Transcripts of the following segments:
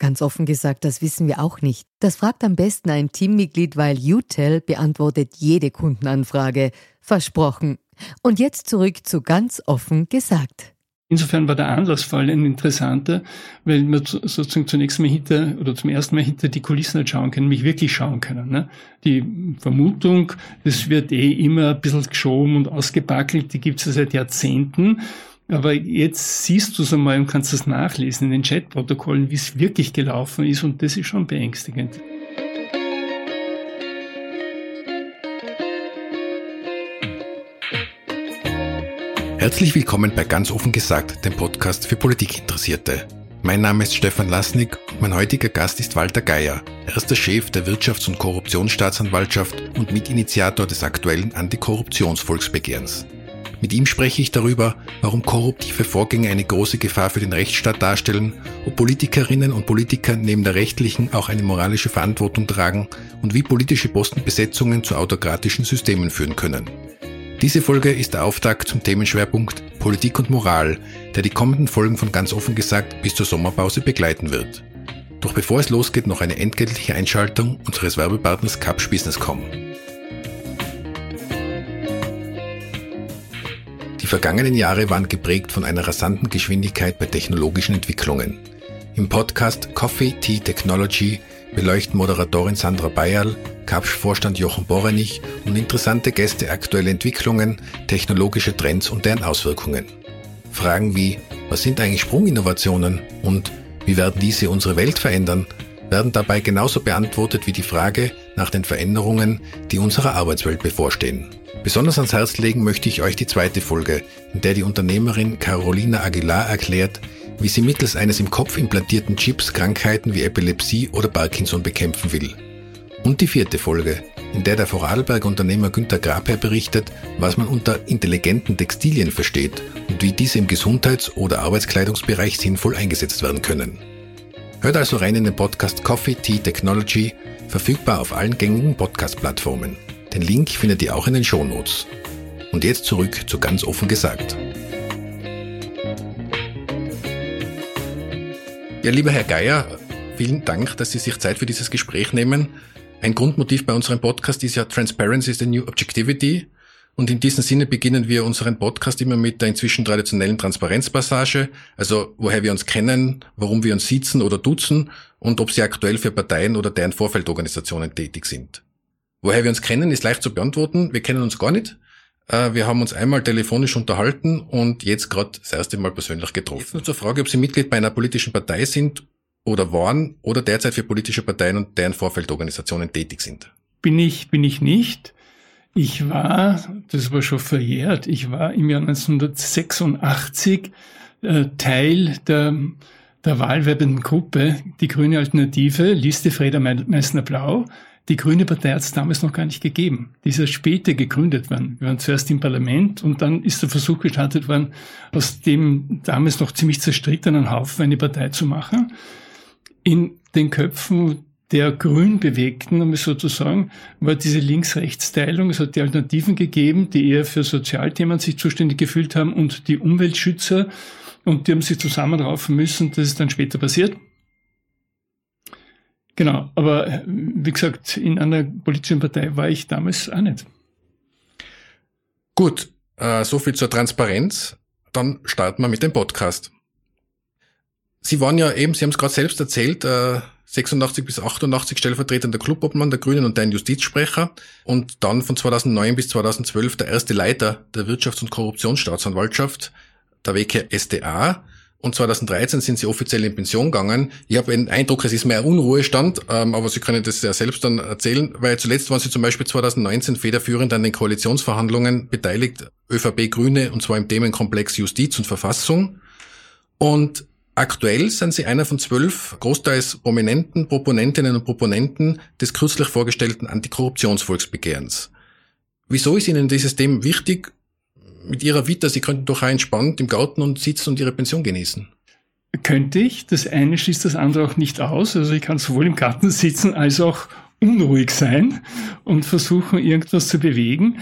Ganz offen gesagt, das wissen wir auch nicht. Das fragt am besten ein Teammitglied, weil UTEL beantwortet jede Kundenanfrage. Versprochen. Und jetzt zurück zu ganz offen gesagt. Insofern war der Anlassfall ein interessanter, weil wir sozusagen zunächst mal hinter oder zum ersten Mal hinter die Kulissen halt schauen können, mich wirklich schauen können. Ne? Die Vermutung, es wird eh immer ein bisschen geschoben und ausgebackelt, die gibt es ja seit Jahrzehnten. Aber jetzt siehst du es einmal und kannst es nachlesen in den Chatprotokollen, wie es wirklich gelaufen ist und das ist schon beängstigend. Herzlich willkommen bei Ganz offen gesagt, dem Podcast für Politikinteressierte. Mein Name ist Stefan Lasnik und mein heutiger Gast ist Walter Geier. Er ist der Chef der Wirtschafts- und Korruptionsstaatsanwaltschaft und Mitinitiator des aktuellen Antikorruptionsvolksbegehrens. Mit ihm spreche ich darüber, warum korruptive Vorgänge eine große Gefahr für den Rechtsstaat darstellen, ob Politikerinnen und Politiker neben der rechtlichen auch eine moralische Verantwortung tragen und wie politische Postenbesetzungen zu autokratischen Systemen führen können. Diese Folge ist der Auftakt zum Themenschwerpunkt Politik und Moral, der die kommenden Folgen von ganz offen gesagt bis zur Sommerpause begleiten wird. Doch bevor es losgeht, noch eine entgeltliche Einschaltung unseres Werbepartners Capsch Business.com. vergangenen Jahre waren geprägt von einer rasanten Geschwindigkeit bei technologischen Entwicklungen. Im Podcast Coffee Tea Technology beleuchten Moderatorin Sandra Bayerl, Kapsch-Vorstand Jochen Borenich und interessante Gäste aktuelle Entwicklungen, technologische Trends und deren Auswirkungen. Fragen wie, was sind eigentlich Sprunginnovationen und wie werden diese unsere Welt verändern, werden dabei genauso beantwortet wie die Frage nach den Veränderungen, die unserer Arbeitswelt bevorstehen. Besonders ans Herz legen möchte ich euch die zweite Folge, in der die Unternehmerin Carolina Aguilar erklärt, wie sie mittels eines im Kopf implantierten Chips Krankheiten wie Epilepsie oder Parkinson bekämpfen will. Und die vierte Folge, in der der Vorarlberg-Unternehmer Günter Grabherr berichtet, was man unter intelligenten Textilien versteht und wie diese im Gesundheits- oder Arbeitskleidungsbereich sinnvoll eingesetzt werden können. Hört also rein in den Podcast Coffee Tea Technology, verfügbar auf allen gängigen Podcast-Plattformen. Den Link findet ihr auch in den Shownotes. Und jetzt zurück zu ganz offen gesagt. Ja, lieber Herr Geier, vielen Dank, dass Sie sich Zeit für dieses Gespräch nehmen. Ein Grundmotiv bei unserem Podcast ist ja Transparency is the New Objectivity. Und in diesem Sinne beginnen wir unseren Podcast immer mit der inzwischen traditionellen Transparenzpassage, also woher wir uns kennen, warum wir uns sitzen oder duzen und ob sie aktuell für Parteien oder deren Vorfeldorganisationen tätig sind. Woher wir uns kennen, ist leicht zu beantworten. Wir kennen uns gar nicht. Äh, wir haben uns einmal telefonisch unterhalten und jetzt gerade das erste Mal persönlich getroffen. Jetzt nur zur Frage, ob Sie Mitglied bei einer politischen Partei sind oder waren oder derzeit für politische Parteien und deren Vorfeldorganisationen tätig sind. Bin ich, bin ich nicht. Ich war, das war schon verjährt, ich war im Jahr 1986 äh, Teil der, der wahlwerbenden Gruppe, die Grüne Alternative, Liste Freda Meissner-Blau, die Grüne Partei hat es damals noch gar nicht gegeben. Die ist ja später gegründet worden. Wir waren zuerst im Parlament und dann ist der Versuch gestartet worden, aus dem damals noch ziemlich zerstrittenen Haufen eine Partei zu machen. In den Köpfen der Grünbewegten, um es so zu sagen, war diese Links-Rechts-Teilung. Es hat die Alternativen gegeben, die eher für Sozialthemen sich zuständig gefühlt haben und die Umweltschützer. Und die haben sich zusammenraufen müssen. Das ist dann später passiert. Genau, aber äh, wie gesagt, in einer politischen Partei war ich damals auch nicht. Gut, äh, so viel zur Transparenz. Dann starten wir mit dem Podcast. Sie waren ja eben, Sie haben es gerade selbst erzählt, äh, 86 bis 88 stellvertretender Clubobmann der Grünen und dein Justizsprecher und dann von 2009 bis 2012 der erste Leiter der Wirtschafts- und Korruptionsstaatsanwaltschaft, der WKSDA. Und 2013 sind sie offiziell in Pension gegangen. Ich habe den Eindruck, es ist mehr Unruhestand, ähm, aber Sie können das ja selbst dann erzählen, weil zuletzt waren Sie zum Beispiel 2019 federführend an den Koalitionsverhandlungen beteiligt, ÖVP Grüne, und zwar im Themenkomplex Justiz und Verfassung. Und aktuell sind Sie einer von zwölf großteils prominenten Proponentinnen und Proponenten des kürzlich vorgestellten Antikorruptionsvolksbegehrens. Wieso ist Ihnen dieses Thema wichtig mit ihrer Vita, sie könnten doch entspannt im Garten und sitzen und ihre Pension genießen. Könnte ich. Das eine schließt das andere auch nicht aus. Also ich kann sowohl im Garten sitzen als auch unruhig sein und versuchen, irgendwas zu bewegen.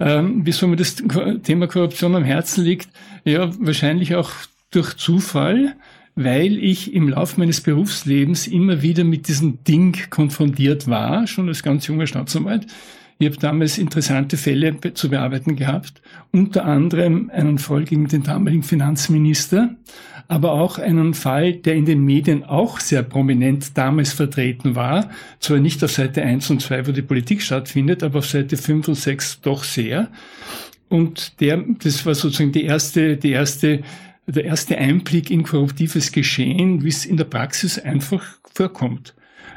Ähm, wieso mir das Thema Korruption am Herzen liegt? Ja, wahrscheinlich auch durch Zufall, weil ich im Laufe meines Berufslebens immer wieder mit diesem Ding konfrontiert war, schon als ganz junger Staatsanwalt. Ich habe damals interessante Fälle zu bearbeiten gehabt, unter anderem einen Fall gegen den damaligen Finanzminister, aber auch einen Fall, der in den Medien auch sehr prominent damals vertreten war, zwar nicht auf Seite 1 und 2, wo die Politik stattfindet, aber auf Seite 5 und 6 doch sehr. Und der, das war sozusagen die erste, die erste, der erste Einblick in korruptives Geschehen, wie es in der Praxis einfach vorkommt.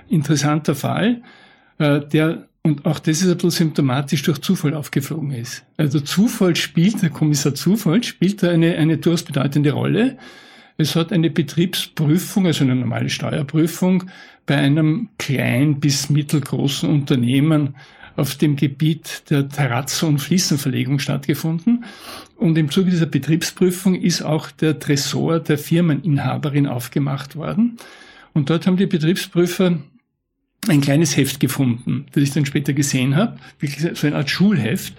Interessanter Fall, äh, der und auch das ist ein bisschen symptomatisch durch Zufall aufgeflogen ist. Also Zufall spielt, der Kommissar Zufall spielt da eine, eine durchaus bedeutende Rolle. Es hat eine Betriebsprüfung, also eine normale Steuerprüfung bei einem klein bis mittelgroßen Unternehmen auf dem Gebiet der Terrazzo- und Fliesenverlegung stattgefunden. Und im Zuge dieser Betriebsprüfung ist auch der Tresor der Firmeninhaberin aufgemacht worden. Und dort haben die Betriebsprüfer ein kleines Heft gefunden, das ich dann später gesehen habe, wirklich so eine Art Schulheft,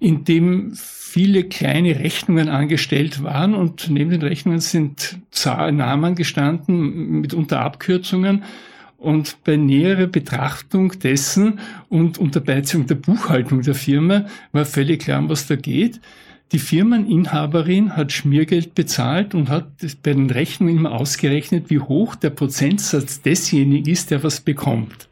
in dem viele kleine Rechnungen angestellt waren und neben den Rechnungen sind Namen gestanden, mitunter Abkürzungen. Und bei näherer Betrachtung dessen und unter Beiziehung der Buchhaltung der Firma war völlig klar, um was da geht. Die Firmeninhaberin hat Schmiergeld bezahlt und hat bei den Rechnungen immer ausgerechnet, wie hoch der Prozentsatz desjenigen ist, der was bekommt.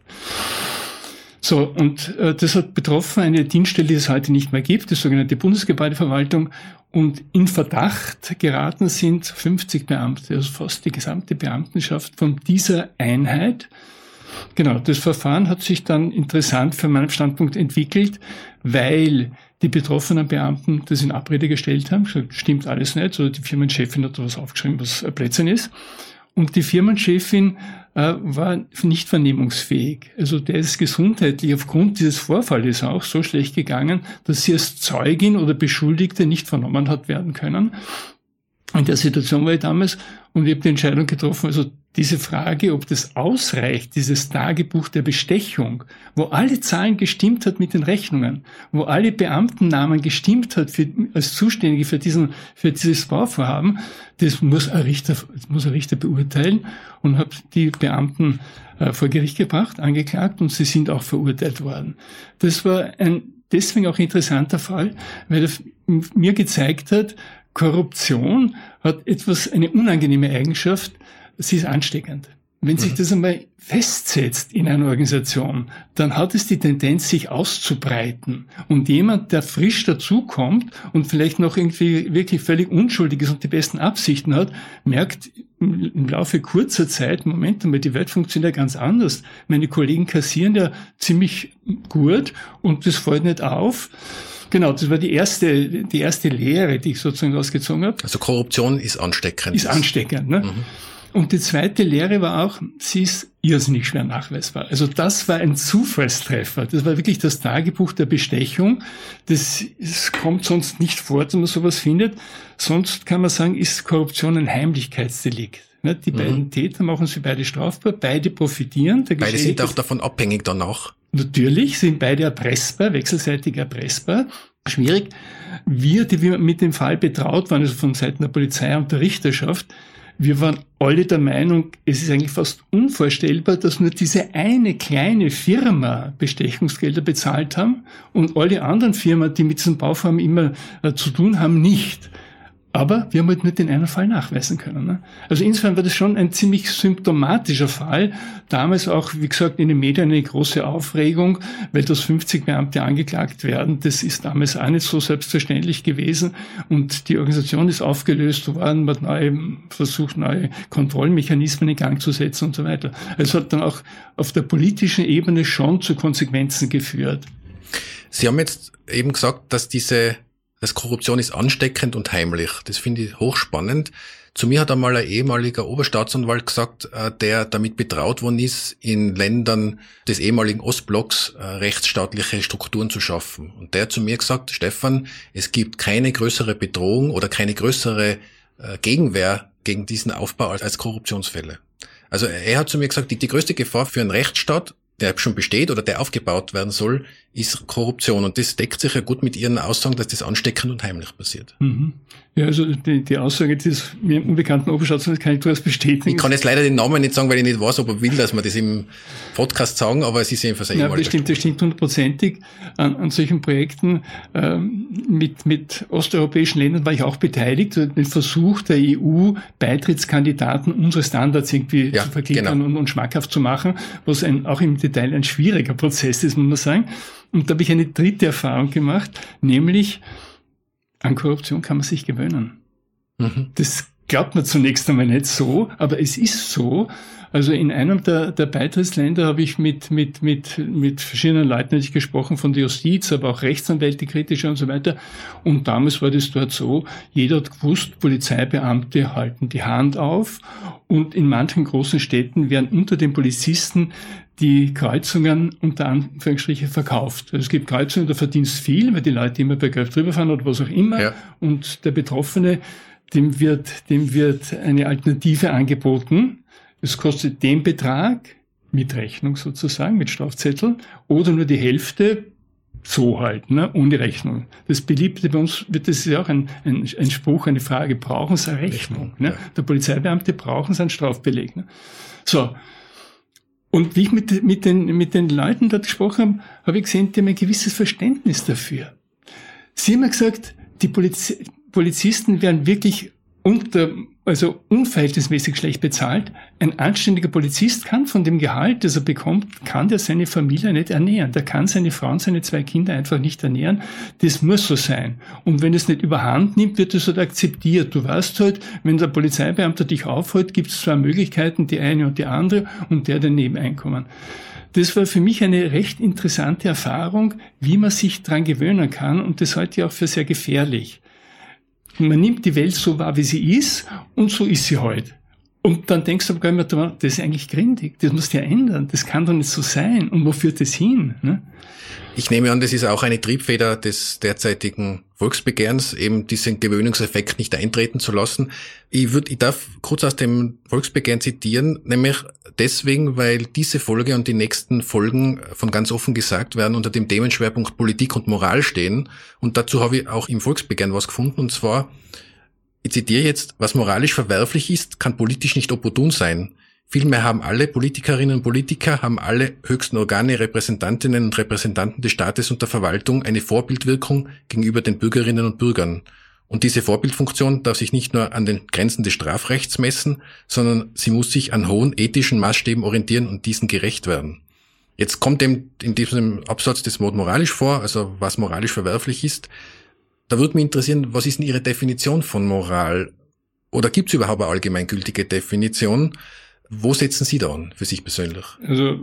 So, und äh, das hat betroffen eine Dienststelle, die es heute nicht mehr gibt, die sogenannte Bundesgebäudeverwaltung. Und in Verdacht geraten sind 50 Beamte, also fast die gesamte Beamtenschaft von dieser Einheit. Genau, das Verfahren hat sich dann interessant für meinen Standpunkt entwickelt, weil die betroffenen Beamten das in Abrede gestellt haben. Gesagt, stimmt alles nicht. Oder die Firmenchefin hat was aufgeschrieben, was Blödsinn ist. Und die Firmenchefin äh, war nicht vernehmungsfähig. Also der ist gesundheitlich aufgrund dieses Vorfalls auch so schlecht gegangen, dass sie als Zeugin oder Beschuldigte nicht vernommen hat werden können. In der Situation war ich damals und ich habe die Entscheidung getroffen, also diese Frage, ob das ausreicht, dieses Tagebuch der Bestechung, wo alle Zahlen gestimmt hat mit den Rechnungen, wo alle Beamtennamen gestimmt hat für, als Zuständige für diesen, für dieses Bauvorhaben, das muss ein Richter, das muss ein Richter beurteilen und habe die Beamten äh, vor Gericht gebracht, angeklagt und sie sind auch verurteilt worden. Das war ein deswegen auch interessanter Fall, weil er mir gezeigt hat, Korruption hat etwas, eine unangenehme Eigenschaft, sie ist ansteckend. Wenn sich mhm. das einmal festsetzt in einer Organisation, dann hat es die Tendenz, sich auszubreiten. Und jemand, der frisch dazukommt und vielleicht noch irgendwie wirklich völlig unschuldig ist und die besten Absichten hat, merkt im Laufe kurzer Zeit, Moment einmal, die Welt funktioniert ja ganz anders. Meine Kollegen kassieren ja ziemlich gut und das fällt nicht auf. Genau, das war die erste, die erste Lehre, die ich sozusagen ausgezogen habe. Also Korruption ist ansteckend. Ist ansteckend, ne? Mhm. Und die zweite Lehre war auch, sie ist irrsinnig schwer nachweisbar. Also das war ein Zufallstreffer. Das war wirklich das Tagebuch der Bestechung. Das, das kommt sonst nicht vor, dass man sowas findet. Sonst kann man sagen, ist Korruption ein Heimlichkeitsdelikt. Ne, die mhm. beiden Täter machen sie beide strafbar, beide profitieren. beide sind auch davon abhängig danach. Natürlich sind beide erpressbar, wechselseitig erpressbar. Schwierig. Wir, die wir mit dem Fall betraut waren, also von Seiten der Polizei und der Richterschaft, wir waren alle der Meinung, es ist eigentlich fast unvorstellbar, dass nur diese eine kleine Firma Bestechungsgelder bezahlt haben und alle anderen Firmen, die mit diesem Bauform immer äh, zu tun haben, nicht. Aber wir haben halt nicht den einen Fall nachweisen können. Ne? Also insofern war das schon ein ziemlich symptomatischer Fall. Damals auch, wie gesagt, in den Medien eine große Aufregung, weil das 50 Beamte angeklagt werden. Das ist damals auch nicht so selbstverständlich gewesen. Und die Organisation ist aufgelöst worden, man hat neue, versucht, neue Kontrollmechanismen in Gang zu setzen und so weiter. Es hat dann auch auf der politischen Ebene schon zu Konsequenzen geführt. Sie haben jetzt eben gesagt, dass diese dass Korruption ist ansteckend und heimlich. Das finde ich hochspannend. Zu mir hat einmal ein ehemaliger Oberstaatsanwalt gesagt, äh, der damit betraut worden ist, in Ländern des ehemaligen Ostblocks äh, rechtsstaatliche Strukturen zu schaffen. Und der hat zu mir gesagt, Stefan, es gibt keine größere Bedrohung oder keine größere äh, Gegenwehr gegen diesen Aufbau als Korruptionsfälle. Also er hat zu mir gesagt, die, die größte Gefahr für einen Rechtsstaat der schon besteht oder der aufgebaut werden soll, ist Korruption. Und das deckt sich ja gut mit Ihren Aussagen, dass das ansteckend und heimlich passiert. Mhm. Ja, also die, die Aussage des mir unbekannten Oberstaatsanwalts kann ich durchaus bestätigen. Ich kann jetzt leider den Namen nicht sagen, weil ich nicht weiß, ob er will, dass wir das im Podcast sagen, aber es ist jedenfalls ein Ja, das stimmt, das stimmt hundertprozentig. An, an solchen Projekten ähm, mit, mit osteuropäischen Ländern war ich auch beteiligt. Den Versuch der EU, Beitrittskandidaten unsere Standards irgendwie ja, zu vergliedern genau. und, und schmackhaft zu machen, was ein, auch im Detail ein schwieriger Prozess ist, muss man sagen. Und da habe ich eine dritte Erfahrung gemacht, nämlich an Korruption kann man sich gewöhnen. Mhm. Das glaubt man zunächst einmal nicht so, aber es ist so. Also in einem der, der Beitrittsländer habe ich mit, mit, mit, mit verschiedenen Leuten natürlich gesprochen, von der Justiz, aber auch Rechtsanwälte, kritische und so weiter. Und damals war das dort so, jeder hat gewusst, Polizeibeamte halten die Hand auf. Und in manchen großen Städten werden unter den Polizisten die Kreuzungen unter Anführungsstrichen verkauft. Also es gibt Kreuzungen, da verdienst viel, weil die Leute immer bei Geld drüber fahren oder was auch immer. Ja. Und der Betroffene, dem wird, dem wird eine Alternative angeboten. Es kostet den Betrag mit Rechnung sozusagen, mit Strafzettel, oder nur die Hälfte so halt, ne, ohne Rechnung. Das Beliebte bei uns wird, das ist ja auch ein, ein, ein Spruch, eine Frage, brauchen Sie eine Rechnung? Ne? Ja. Der Polizeibeamte brauchen Sie einen Strafbeleg. Ne? So, und wie ich mit, mit, den, mit den Leuten dort gesprochen habe, habe ich gesehen, die haben ein gewisses Verständnis dafür. Sie haben gesagt, die Poliz Polizisten werden wirklich unter, also unverhältnismäßig schlecht bezahlt. Ein anständiger Polizist kann von dem Gehalt, das er bekommt, kann der seine Familie nicht ernähren. Der kann seine Frau und seine zwei Kinder einfach nicht ernähren. Das muss so sein. Und wenn es nicht überhand nimmt, wird es halt akzeptiert. Du weißt halt, wenn der Polizeibeamte dich aufhält, gibt es zwei Möglichkeiten, die eine und die andere und der den Nebeneinkommen. Das war für mich eine recht interessante Erfahrung, wie man sich dran gewöhnen kann und das halte ich auch für sehr gefährlich. Man nimmt die Welt so wahr, wie sie ist und so ist sie heute. Und dann denkst du aber mehr, das ist eigentlich grindig, das muss ja ändern, das kann doch nicht so sein. Und wo führt das hin? Ne? Ich nehme an, das ist auch eine Triebfeder des derzeitigen Volksbegehrens, eben diesen Gewöhnungseffekt nicht eintreten zu lassen. Ich würde, ich darf kurz aus dem Volksbegehren zitieren, nämlich deswegen, weil diese Folge und die nächsten Folgen von ganz offen gesagt werden unter dem Themenschwerpunkt Politik und Moral stehen. Und dazu habe ich auch im Volksbegehren was gefunden, und zwar, ich zitiere jetzt, was moralisch verwerflich ist, kann politisch nicht opportun sein. Vielmehr haben alle Politikerinnen und Politiker, haben alle höchsten Organe, Repräsentantinnen und Repräsentanten des Staates und der Verwaltung eine Vorbildwirkung gegenüber den Bürgerinnen und Bürgern. Und diese Vorbildfunktion darf sich nicht nur an den Grenzen des Strafrechts messen, sondern sie muss sich an hohen ethischen Maßstäben orientieren und diesen gerecht werden. Jetzt kommt dem in diesem Absatz das Wort moralisch vor, also was moralisch verwerflich ist. Da würde mich interessieren, was ist denn Ihre Definition von Moral? Oder gibt es überhaupt eine allgemeingültige Definition? Wo setzen Sie da an für sich persönlich? Also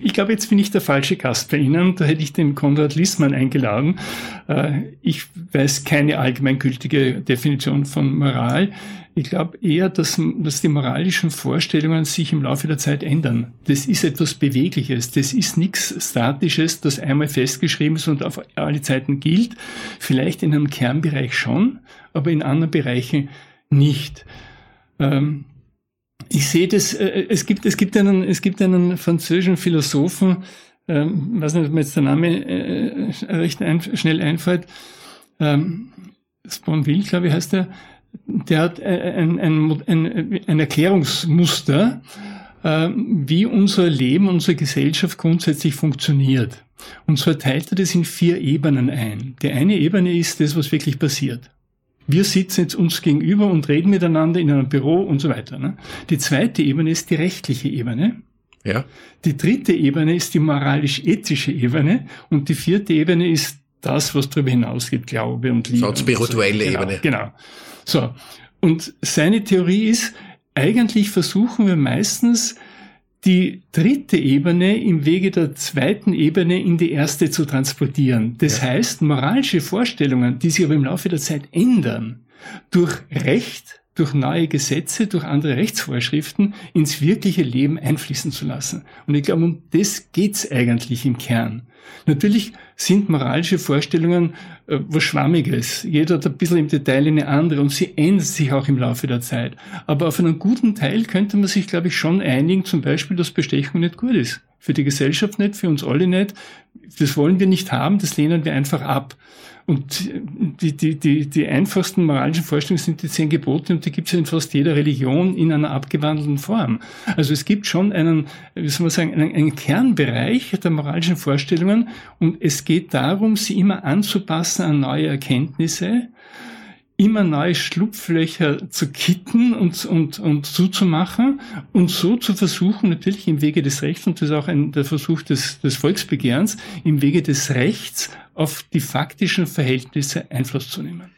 ich glaube, jetzt bin ich der falsche Gast bei Ihnen. Da hätte ich den Konrad Lissmann eingeladen. Äh, ich weiß keine allgemeingültige Definition von Moral. Ich glaube eher, dass, dass die moralischen Vorstellungen sich im Laufe der Zeit ändern. Das ist etwas Bewegliches. Das ist nichts Statisches, das einmal festgeschrieben ist und auf alle Zeiten gilt. Vielleicht in einem Kernbereich schon, aber in anderen Bereichen nicht. Ähm, ich sehe das, äh, es gibt, es gibt einen, es gibt einen französischen Philosophen, ähm, weiß nicht, ob mir jetzt der Name äh, recht ein, schnell einfällt, ähm, Sponville, glaube ich, heißt er, der hat ein, ein, ein, ein Erklärungsmuster, äh, wie unser Leben, unsere Gesellschaft grundsätzlich funktioniert. Und zwar teilt er das in vier Ebenen ein. Die eine Ebene ist das, was wirklich passiert. wir sitzen jetzt uns gegenüber und reden miteinander in einem Büro und so weiter. Ne? Die zweite Ebene ist die rechtliche Ebene. Ja. Die dritte Ebene ist die moralisch-ethische Ebene und die vierte Ebene ist das, was darüber hinausgeht, Glaube und Liebe. So, spirituelle so. genau, Ebene. Genau. So. Und seine Theorie ist, eigentlich versuchen wir meistens die dritte Ebene im Wege der zweiten Ebene in die erste zu transportieren. Das ja. heißt, moralische Vorstellungen, die sich aber im Laufe der Zeit ändern, durch Recht, durch neue Gesetze, durch andere Rechtsvorschriften ins wirkliche Leben einfließen zu lassen. Und ich glaube, um das geht's eigentlich im Kern. Natürlich sind moralische Vorstellungen äh, was Schwammiges. Jeder hat ein bisschen im Detail eine andere und sie ändert sich auch im Laufe der Zeit. Aber auf einen guten Teil könnte man sich, glaube ich, schon einigen, zum Beispiel, dass Bestechung nicht gut ist. Für die Gesellschaft nicht, für uns alle nicht. Das wollen wir nicht haben, das lehnen wir einfach ab. Und die, die, die, die einfachsten moralischen Vorstellungen sind die zehn Gebote und die gibt es in fast jeder Religion in einer abgewandelten Form. Also es gibt schon einen, wie soll man sagen, einen, einen Kernbereich der moralischen Vorstellungen und es geht darum, sie immer anzupassen an neue Erkenntnisse immer neue Schlupflöcher zu kitten und, und, und zuzumachen und so zu versuchen, natürlich im Wege des Rechts, und das ist auch ein, der Versuch des, des Volksbegehrens, im Wege des Rechts auf die faktischen Verhältnisse Einfluss zu nehmen.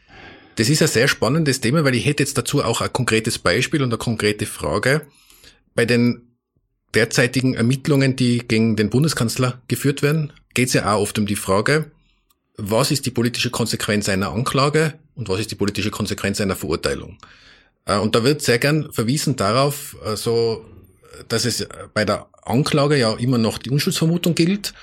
Das ist ein sehr spannendes Thema, weil ich hätte jetzt dazu auch ein konkretes Beispiel und eine konkrete Frage. Bei den derzeitigen Ermittlungen, die gegen den Bundeskanzler geführt werden, geht es ja auch oft um die Frage, was ist die politische Konsequenz einer Anklage und was ist die politische Konsequenz einer Verurteilung. Äh, und da wird sehr gern verwiesen darauf, also, dass es bei der Anklage ja immer noch die Unschuldsvermutung gilt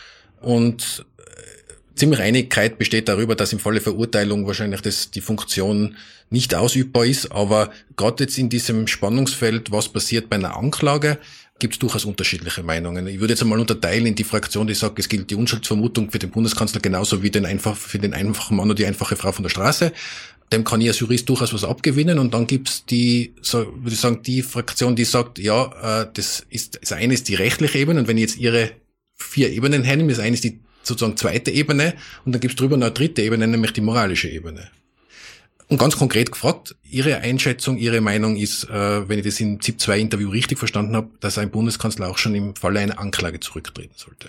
und äh, ziemlich Einigkeit besteht darüber, dass im Falle Verurteilung wahrscheinlich das, die Funktion nicht ausübbar ist. Aber gerade jetzt in diesem Spannungsfeld, was passiert bei einer Anklage, gibt es durchaus unterschiedliche Meinungen. Ich würde jetzt einmal unterteilen in die Fraktion, die sagt, es gilt die Unschuldsvermutung für den Bundeskanzler genauso wie den einfach, für den einfachen Mann oder die einfache Frau von der Straße. Dem kann ich als Jurist durchaus was abgewinnen. Und dann gibt's die, so würde ich sagen, die Fraktion, die sagt, ja, äh, das ist, das eine ist die rechtliche Ebene. Und wenn ich jetzt ihre vier Ebenen hernehme, das eine ist die sozusagen zweite Ebene und dann gibt's drüber noch eine dritte Ebene, nämlich die moralische Ebene. Und ganz konkret gefragt, Ihre Einschätzung, Ihre Meinung ist, äh, wenn ich das im ZIP-2-Interview richtig verstanden habe, dass ein Bundeskanzler auch schon im Falle einer Anklage zurücktreten sollte.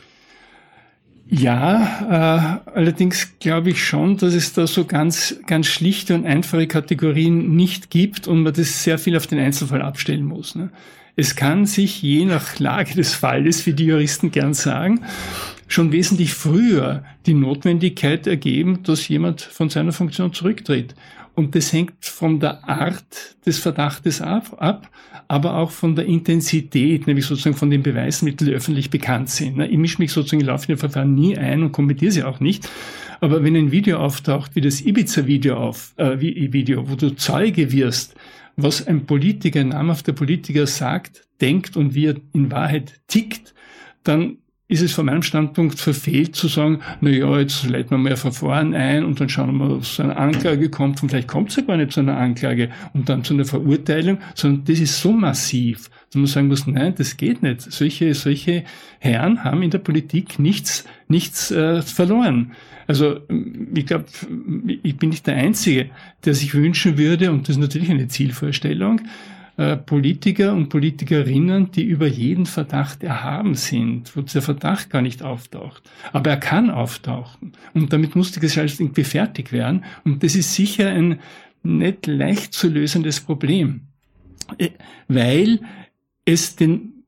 Ja, äh, allerdings glaube ich schon, dass es da so ganz, ganz schlichte und einfache Kategorien nicht gibt und man das sehr viel auf den Einzelfall abstellen muss. Ne? Es kann sich je nach Lage des Falles, wie die Juristen gern sagen, schon wesentlich früher die Notwendigkeit ergeben, dass jemand von seiner Funktion zurücktritt. Und das hängt von der Art des Verdachtes ab, ab, aber auch von der Intensität, nämlich sozusagen von den Beweismitteln, die öffentlich bekannt sind. Ich mische mich sozusagen in laufenden Verfahren nie ein und kommentiere sie auch nicht. Aber wenn ein Video auftaucht, wie das Ibiza-Video auf, äh, wie Video, wo du Zeuge wirst, was ein Politiker, ein namhafter Politiker sagt, denkt und wie er in Wahrheit tickt, dann ist es von meinem Standpunkt verfehlt zu sagen, na ja, jetzt leiten wir mal ein Verfahren ein und dann schauen wir mal, ob es zu einer Anklage kommt und vielleicht kommt es ja gar nicht zu einer Anklage und dann zu einer Verurteilung, sondern das ist so massiv, dass man sagen muss, nein, das geht nicht. Solche, solche Herren haben in der Politik nichts, nichts äh, verloren. Also ich glaube, ich bin nicht der Einzige, der sich wünschen würde, und das ist natürlich eine Zielvorstellung, äh, Politiker und Politikerinnen, die über jeden Verdacht erhaben sind, wo der Verdacht gar nicht auftaucht. Aber er kann auftauchen. Und damit muss die Gesellschaft irgendwie fertig werden. Und das ist sicher ein nicht leicht zu lösendes Problem. Äh, weil es den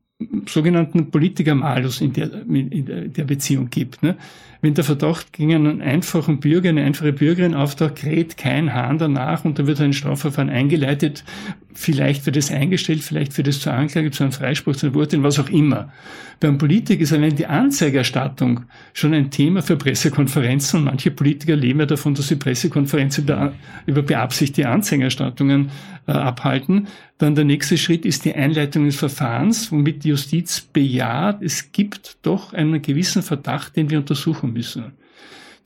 sogenannten Politikermalus in der, in der Beziehung gibt. Ne? Wenn der Verdacht gegen einen einfachen Bürger, eine einfache Bürgerin auftaucht, kräht kein Hahn danach und da wird ein Strafverfahren eingeleitet. Vielleicht wird es eingestellt, vielleicht wird es zur Anklage, zu einem Freispruch, zu einem Urteil, was auch immer. Beim Politiker ist allein die Anzeigerstattung schon ein Thema für Pressekonferenzen und manche Politiker leben ja davon, dass sie Pressekonferenzen über, über beabsichtigte Anzeigerstattungen äh, abhalten. Dann der nächste Schritt ist die Einleitung des Verfahrens, womit die Justiz bejaht, es gibt doch einen gewissen Verdacht, den wir untersuchen müssen.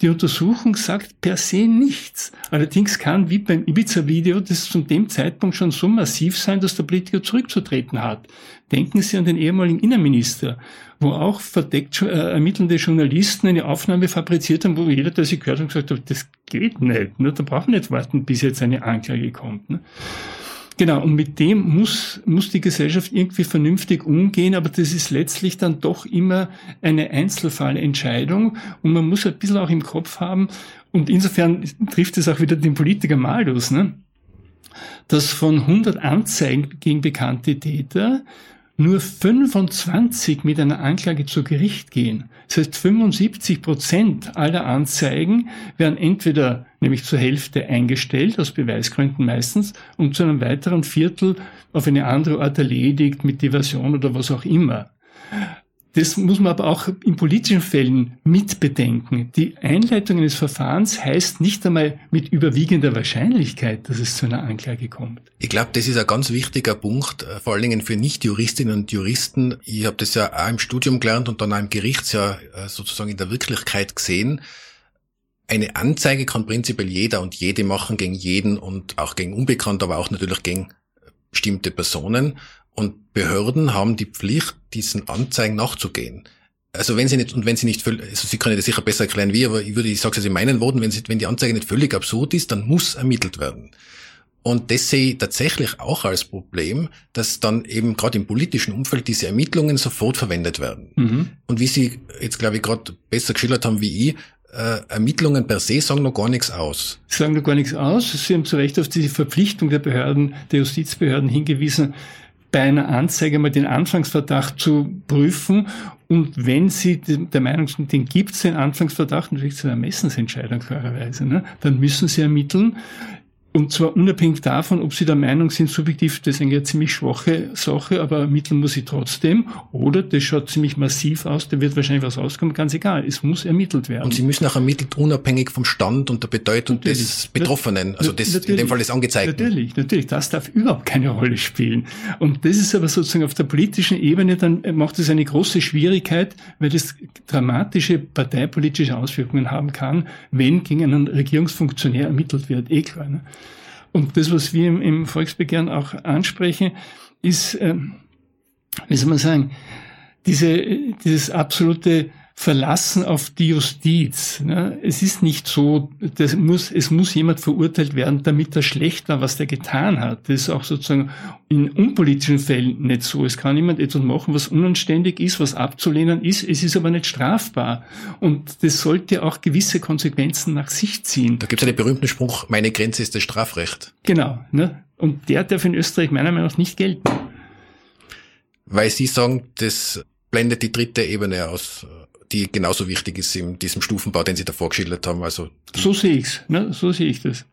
Die Untersuchung sagt per se nichts. Allerdings kann, wie beim Ibiza-Video, das zu dem Zeitpunkt schon so massiv sein, dass der Politiker zurückzutreten hat. Denken Sie an den ehemaligen Innenminister, wo auch verdeckt äh, ermittelnde Journalisten eine Aufnahme fabriziert haben, wo jeder, der sie gehört hat, gesagt hat, das geht nicht. Ne? Da brauchen wir nicht warten, bis jetzt eine Anklage kommt. Ne? Genau, und mit dem muss, muss die Gesellschaft irgendwie vernünftig umgehen, aber das ist letztlich dann doch immer eine Einzelfallentscheidung und man muss ein bisschen auch im Kopf haben, und insofern trifft es auch wieder den Politiker Malus, ne? dass von 100 Anzeigen gegen bekannte Täter nur 25 mit einer Anklage zu Gericht gehen. Das heißt, 75 Prozent aller Anzeigen werden entweder nämlich zur Hälfte eingestellt, aus Beweisgründen meistens, und zu einem weiteren Viertel auf eine andere Art erledigt, mit Diversion oder was auch immer. Das muss man aber auch in politischen Fällen mitbedenken. Die Einleitung eines Verfahrens heißt nicht einmal mit überwiegender Wahrscheinlichkeit, dass es zu einer Anklage kommt. Ich glaube, das ist ein ganz wichtiger Punkt, äh, vor allen Dingen für Nicht-Juristinnen und Juristen. Ich habe das ja auch im Studium gelernt und dann auch im Gerichtsjahr äh, sozusagen in der Wirklichkeit gesehen. Eine Anzeige kann prinzipiell jeder und jede machen gegen jeden und auch gegen Unbekannte, aber auch natürlich gegen bestimmte Personen. Und Behörden haben die Pflicht, diesen Anzeigen nachzugehen. Also wenn sie nicht, und wenn sie nicht also Sie können das sicher besser erklären wie, aber ich würde, ich sage es in meinen Worten, wenn, sie, wenn die Anzeige nicht völlig absurd ist, dann muss ermittelt werden. Und das sehe ich tatsächlich auch als Problem, dass dann eben gerade im politischen Umfeld diese Ermittlungen sofort verwendet werden. Mhm. Und wie Sie jetzt, glaube ich, gerade besser geschildert haben wie ich, äh, Ermittlungen per se sagen noch gar nichts aus. Sie sagen noch gar nichts aus. Sie haben zu Recht auf diese Verpflichtung der Behörden, der Justizbehörden hingewiesen, bei einer Anzeige mal den Anfangsverdacht zu prüfen. Und wenn Sie der Meinung sind, den gibt es den Anfangsverdacht, natürlich zu einer Ermessensentscheidung klarerweise, ne, dann müssen Sie ermitteln. Und zwar unabhängig davon, ob Sie der Meinung sind, subjektiv, das ist eine ziemlich schwache Sache, aber ermitteln muss ich trotzdem. Oder das schaut ziemlich massiv aus, da wird wahrscheinlich was rauskommen, ganz egal. Es muss ermittelt werden. Und Sie müssen auch ermittelt, unabhängig vom Stand und der Bedeutung natürlich. des Betroffenen, also des, in dem Fall des Angezeigten. Natürlich, natürlich. Das darf überhaupt keine Rolle spielen. Und das ist aber sozusagen auf der politischen Ebene, dann macht es eine große Schwierigkeit, weil das dramatische parteipolitische Auswirkungen haben kann, wenn gegen einen Regierungsfunktionär ermittelt wird. Eh klar. Ne? Und das, was wir im, im Volksbegehren auch ansprechen, ist, äh, wie soll man sagen, diese, dieses absolute Verlassen auf die Justiz. Ne? Es ist nicht so, das muss, es muss jemand verurteilt werden, damit er schlecht war, was der getan hat. Das ist auch sozusagen in unpolitischen Fällen nicht so. Es kann jemand etwas machen, was unanständig ist, was abzulehnen ist. Es ist aber nicht strafbar. Und das sollte auch gewisse Konsequenzen nach sich ziehen. Da gibt es einen berühmten Spruch, meine Grenze ist das Strafrecht. Genau. Ne? Und der darf in Österreich meiner Meinung nach nicht gelten. Weil Sie sagen, das blendet die dritte Ebene aus die genauso wichtig ist in diesem Stufenbau, den Sie davor geschildert haben. Also so sehe ich's, ne? so sehe ich das.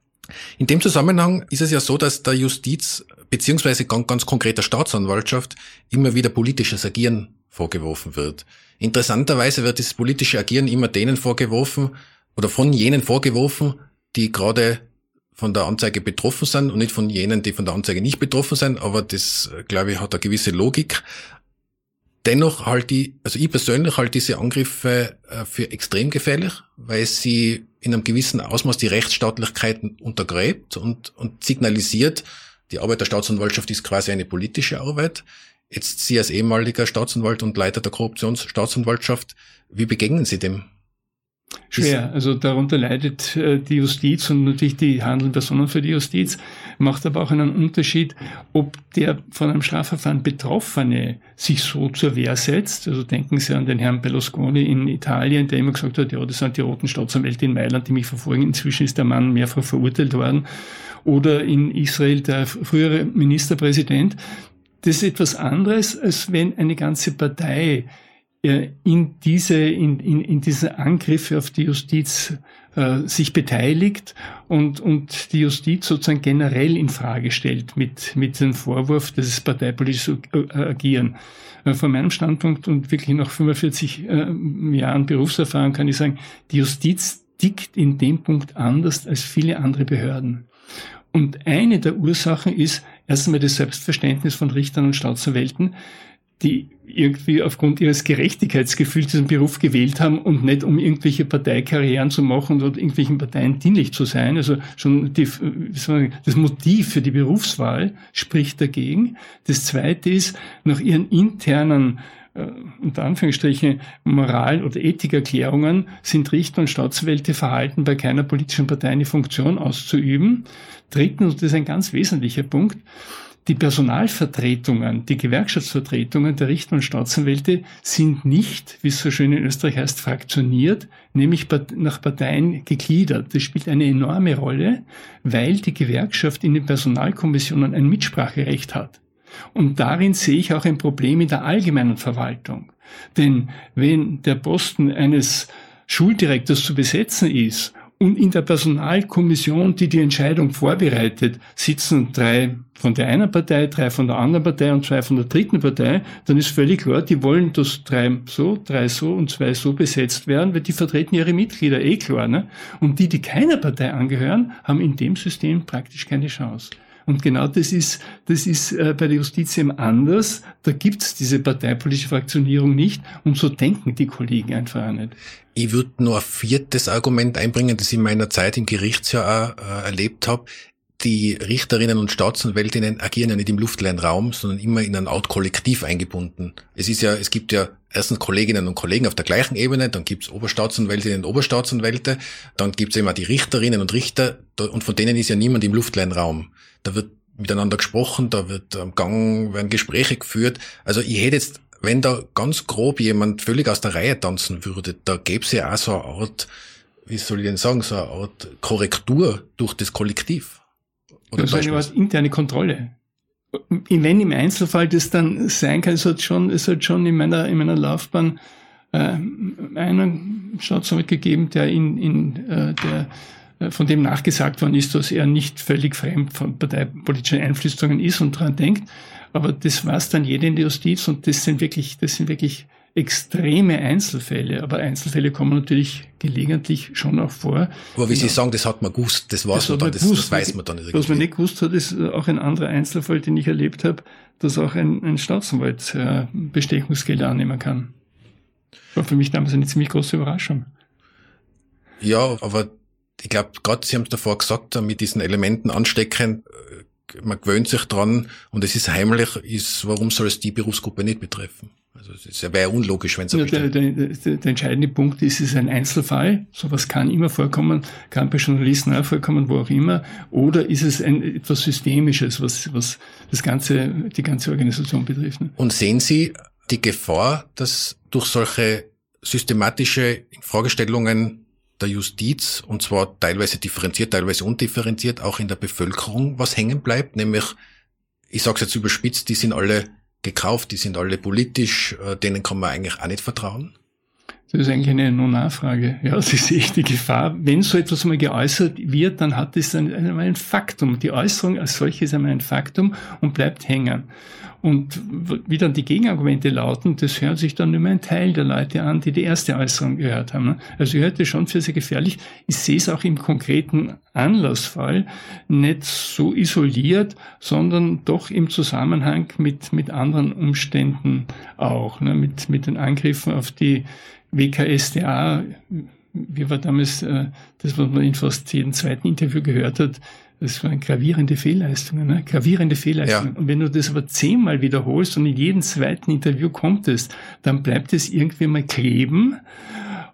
In dem Zusammenhang ist es ja so, dass der Justiz beziehungsweise ganz, ganz konkreter Staatsanwaltschaft immer wieder politisches Agieren vorgeworfen wird. Interessanterweise wird dieses politische Agieren immer denen vorgeworfen oder von jenen vorgeworfen, die gerade von der Anzeige betroffen sind und nicht von jenen, die von der Anzeige nicht betroffen sind. Aber das, glaube ich, hat eine gewisse Logik. Dennoch halte ich, also ich persönlich halte diese Angriffe äh, für extrem gefährlich, weil sie in einem gewissen Ausmaß die Rechtsstaatlichkeit untergräbt und, und signalisiert, die Arbeit der Staatsanwaltschaft ist quasi eine politische Arbeit. Jetzt Sie als ehemaliger Staatsanwalt und Leiter der Korruptionsstaatsanwaltschaft, wie begegnen Sie dem? Schwer. Also darunter leidet äh, die Justiz und natürlich die handelnden Personen für die Justiz. Macht aber auch einen Unterschied, ob der von einem Strafverfahren Betroffene sich so zur Wehr setzt. Also denken Sie an den Herrn Berlusconi in Italien, der immer gesagt hat, ja, das sind die roten Staatsanwälte in Mailand, die mich verfolgen. Inzwischen ist der Mann mehrfach verurteilt worden. Oder in Israel der frühere Ministerpräsident. Das ist etwas anderes, als wenn eine ganze Partei in diese, in, in, in diese Angriffe auf die Justiz äh, sich beteiligt und, und die Justiz sozusagen generell in Frage stellt mit, mit dem Vorwurf, dass es parteipolitisch äh, agieren. Äh, von meinem Standpunkt und wirklich nach 45 äh, Jahren Berufserfahrung kann ich sagen, die Justiz tickt in dem Punkt anders als viele andere Behörden. Und eine der Ursachen ist erst einmal das Selbstverständnis von Richtern und Staatsanwälten, die irgendwie aufgrund ihres Gerechtigkeitsgefühls diesen Beruf gewählt haben und nicht um irgendwelche Parteikarrieren zu machen oder irgendwelchen Parteien dienlich zu sein. Also schon die, das Motiv für die Berufswahl spricht dagegen. Das zweite ist, nach ihren internen äh, unter Anführungsstrichen Moral- oder Ethikerklärungen sind Richter und Staatsanwälte verhalten, bei keiner politischen Partei eine Funktion auszuüben. Drittens, und das ist ein ganz wesentlicher Punkt, die Personalvertretungen, die Gewerkschaftsvertretungen der Richter und Staatsanwälte sind nicht, wie es so schön in Österreich heißt, fraktioniert, nämlich nach Parteien gegliedert. Das spielt eine enorme Rolle, weil die Gewerkschaft in den Personalkommissionen ein Mitspracherecht hat. Und darin sehe ich auch ein Problem in der allgemeinen Verwaltung. Denn wenn der Posten eines Schuldirektors zu besetzen ist und in der Personalkommission, die die Entscheidung vorbereitet, sitzen drei von der einen Partei, drei von der anderen Partei und zwei von der dritten Partei, dann ist völlig klar, die wollen, dass drei so, drei so und zwei so besetzt werden, weil die vertreten ihre Mitglieder, eh klar. Ne? Und die, die keiner Partei angehören, haben in dem System praktisch keine Chance. Und genau das ist, das ist äh, bei der Justiz eben anders. Da gibt's diese parteipolitische Fraktionierung nicht und so denken die Kollegen einfach auch nicht. Ich würde nur ein viertes Argument einbringen, das ich in meiner Zeit im Gerichtsjahr auch, äh, erlebt habe. Die Richterinnen und Staatsanwältinnen agieren ja nicht im luftleeren Raum, sondern immer in ein Art Kollektiv eingebunden. Es ist ja, es gibt ja erstens Kolleginnen und Kollegen auf der gleichen Ebene, dann gibt's Oberstaatsanwältinnen und Oberstaatsanwälte, dann gibt's immer die Richterinnen und Richter und von denen ist ja niemand im luftleeren Raum da wird miteinander gesprochen, da wird am Gang werden Gespräche geführt. Also ich hätte jetzt, wenn da ganz grob jemand völlig aus der Reihe tanzen würde, da gäbe es ja auch so eine Art, wie soll ich denn sagen, so eine Art Korrektur durch das Kollektiv. Oder so eine Art interne Kontrolle. Wenn im Einzelfall das dann sein kann, es hat schon, es hat schon in meiner, in meiner Laufbahn äh, einen Staatsanwalt gegeben, der in, in äh, der von dem nachgesagt worden ist, dass er nicht völlig fremd von parteipolitischen Einflüsterungen ist und daran denkt. Aber das war es dann jeder in der Justiz und das sind wirklich, das sind wirklich extreme Einzelfälle. Aber Einzelfälle kommen natürlich gelegentlich schon auch vor. Aber wie Sie sagen, das hat man gewusst, das weiß das man dann, das, gewusst. das weiß man dann irgendwie. Was man nicht gewusst hat, ist auch ein anderer Einzelfall, den ich erlebt habe, dass auch ein, ein Staatsanwalt äh, Bestechungsgelder annehmen kann. War für mich damals eine ziemlich große Überraschung. Ja, aber ich glaube, gerade Sie haben es davor gesagt, mit diesen Elementen anstecken, äh, man gewöhnt sich dran und es ist heimlich, ist, warum soll es die Berufsgruppe nicht betreffen? Also es wäre unlogisch, wenn es ja, der, der, der, der entscheidende Punkt ist, es ist ein Einzelfall. Sowas kann immer vorkommen, kann bei Journalisten auch vorkommen, wo auch immer. Oder ist es ein, etwas Systemisches, was, was das ganze, die ganze Organisation betrifft. Ne? Und sehen Sie die Gefahr, dass durch solche systematische Fragestellungen der Justiz, und zwar teilweise differenziert, teilweise undifferenziert, auch in der Bevölkerung was hängen bleibt, nämlich, ich sage es jetzt überspitzt, die sind alle gekauft, die sind alle politisch, äh, denen kann man eigentlich auch nicht vertrauen. Das ist eigentlich eine No-Nachfrage. Ja, das ist echt die Gefahr. Wenn so etwas mal geäußert wird, dann hat es ein, einmal ein Faktum. Die Äußerung als solche ist einmal ein Faktum und bleibt hängen. Und wie dann die Gegenargumente lauten, das hören sich dann mehr ein Teil der Leute an, die die erste Äußerung gehört haben. Also ich halte schon für sehr gefährlich. Ich sehe es auch im konkreten Anlassfall nicht so isoliert, sondern doch im Zusammenhang mit, mit anderen Umständen auch, ne, mit, mit den Angriffen auf die WKSDA, wie war damals äh, das, was man in fast jedem zweiten Interview gehört hat, das waren gravierende Fehlleistungen, ne? gravierende Fehlleistungen. Ja. Und wenn du das aber zehnmal wiederholst und in jedem zweiten Interview kommt es, dann bleibt es irgendwie mal kleben.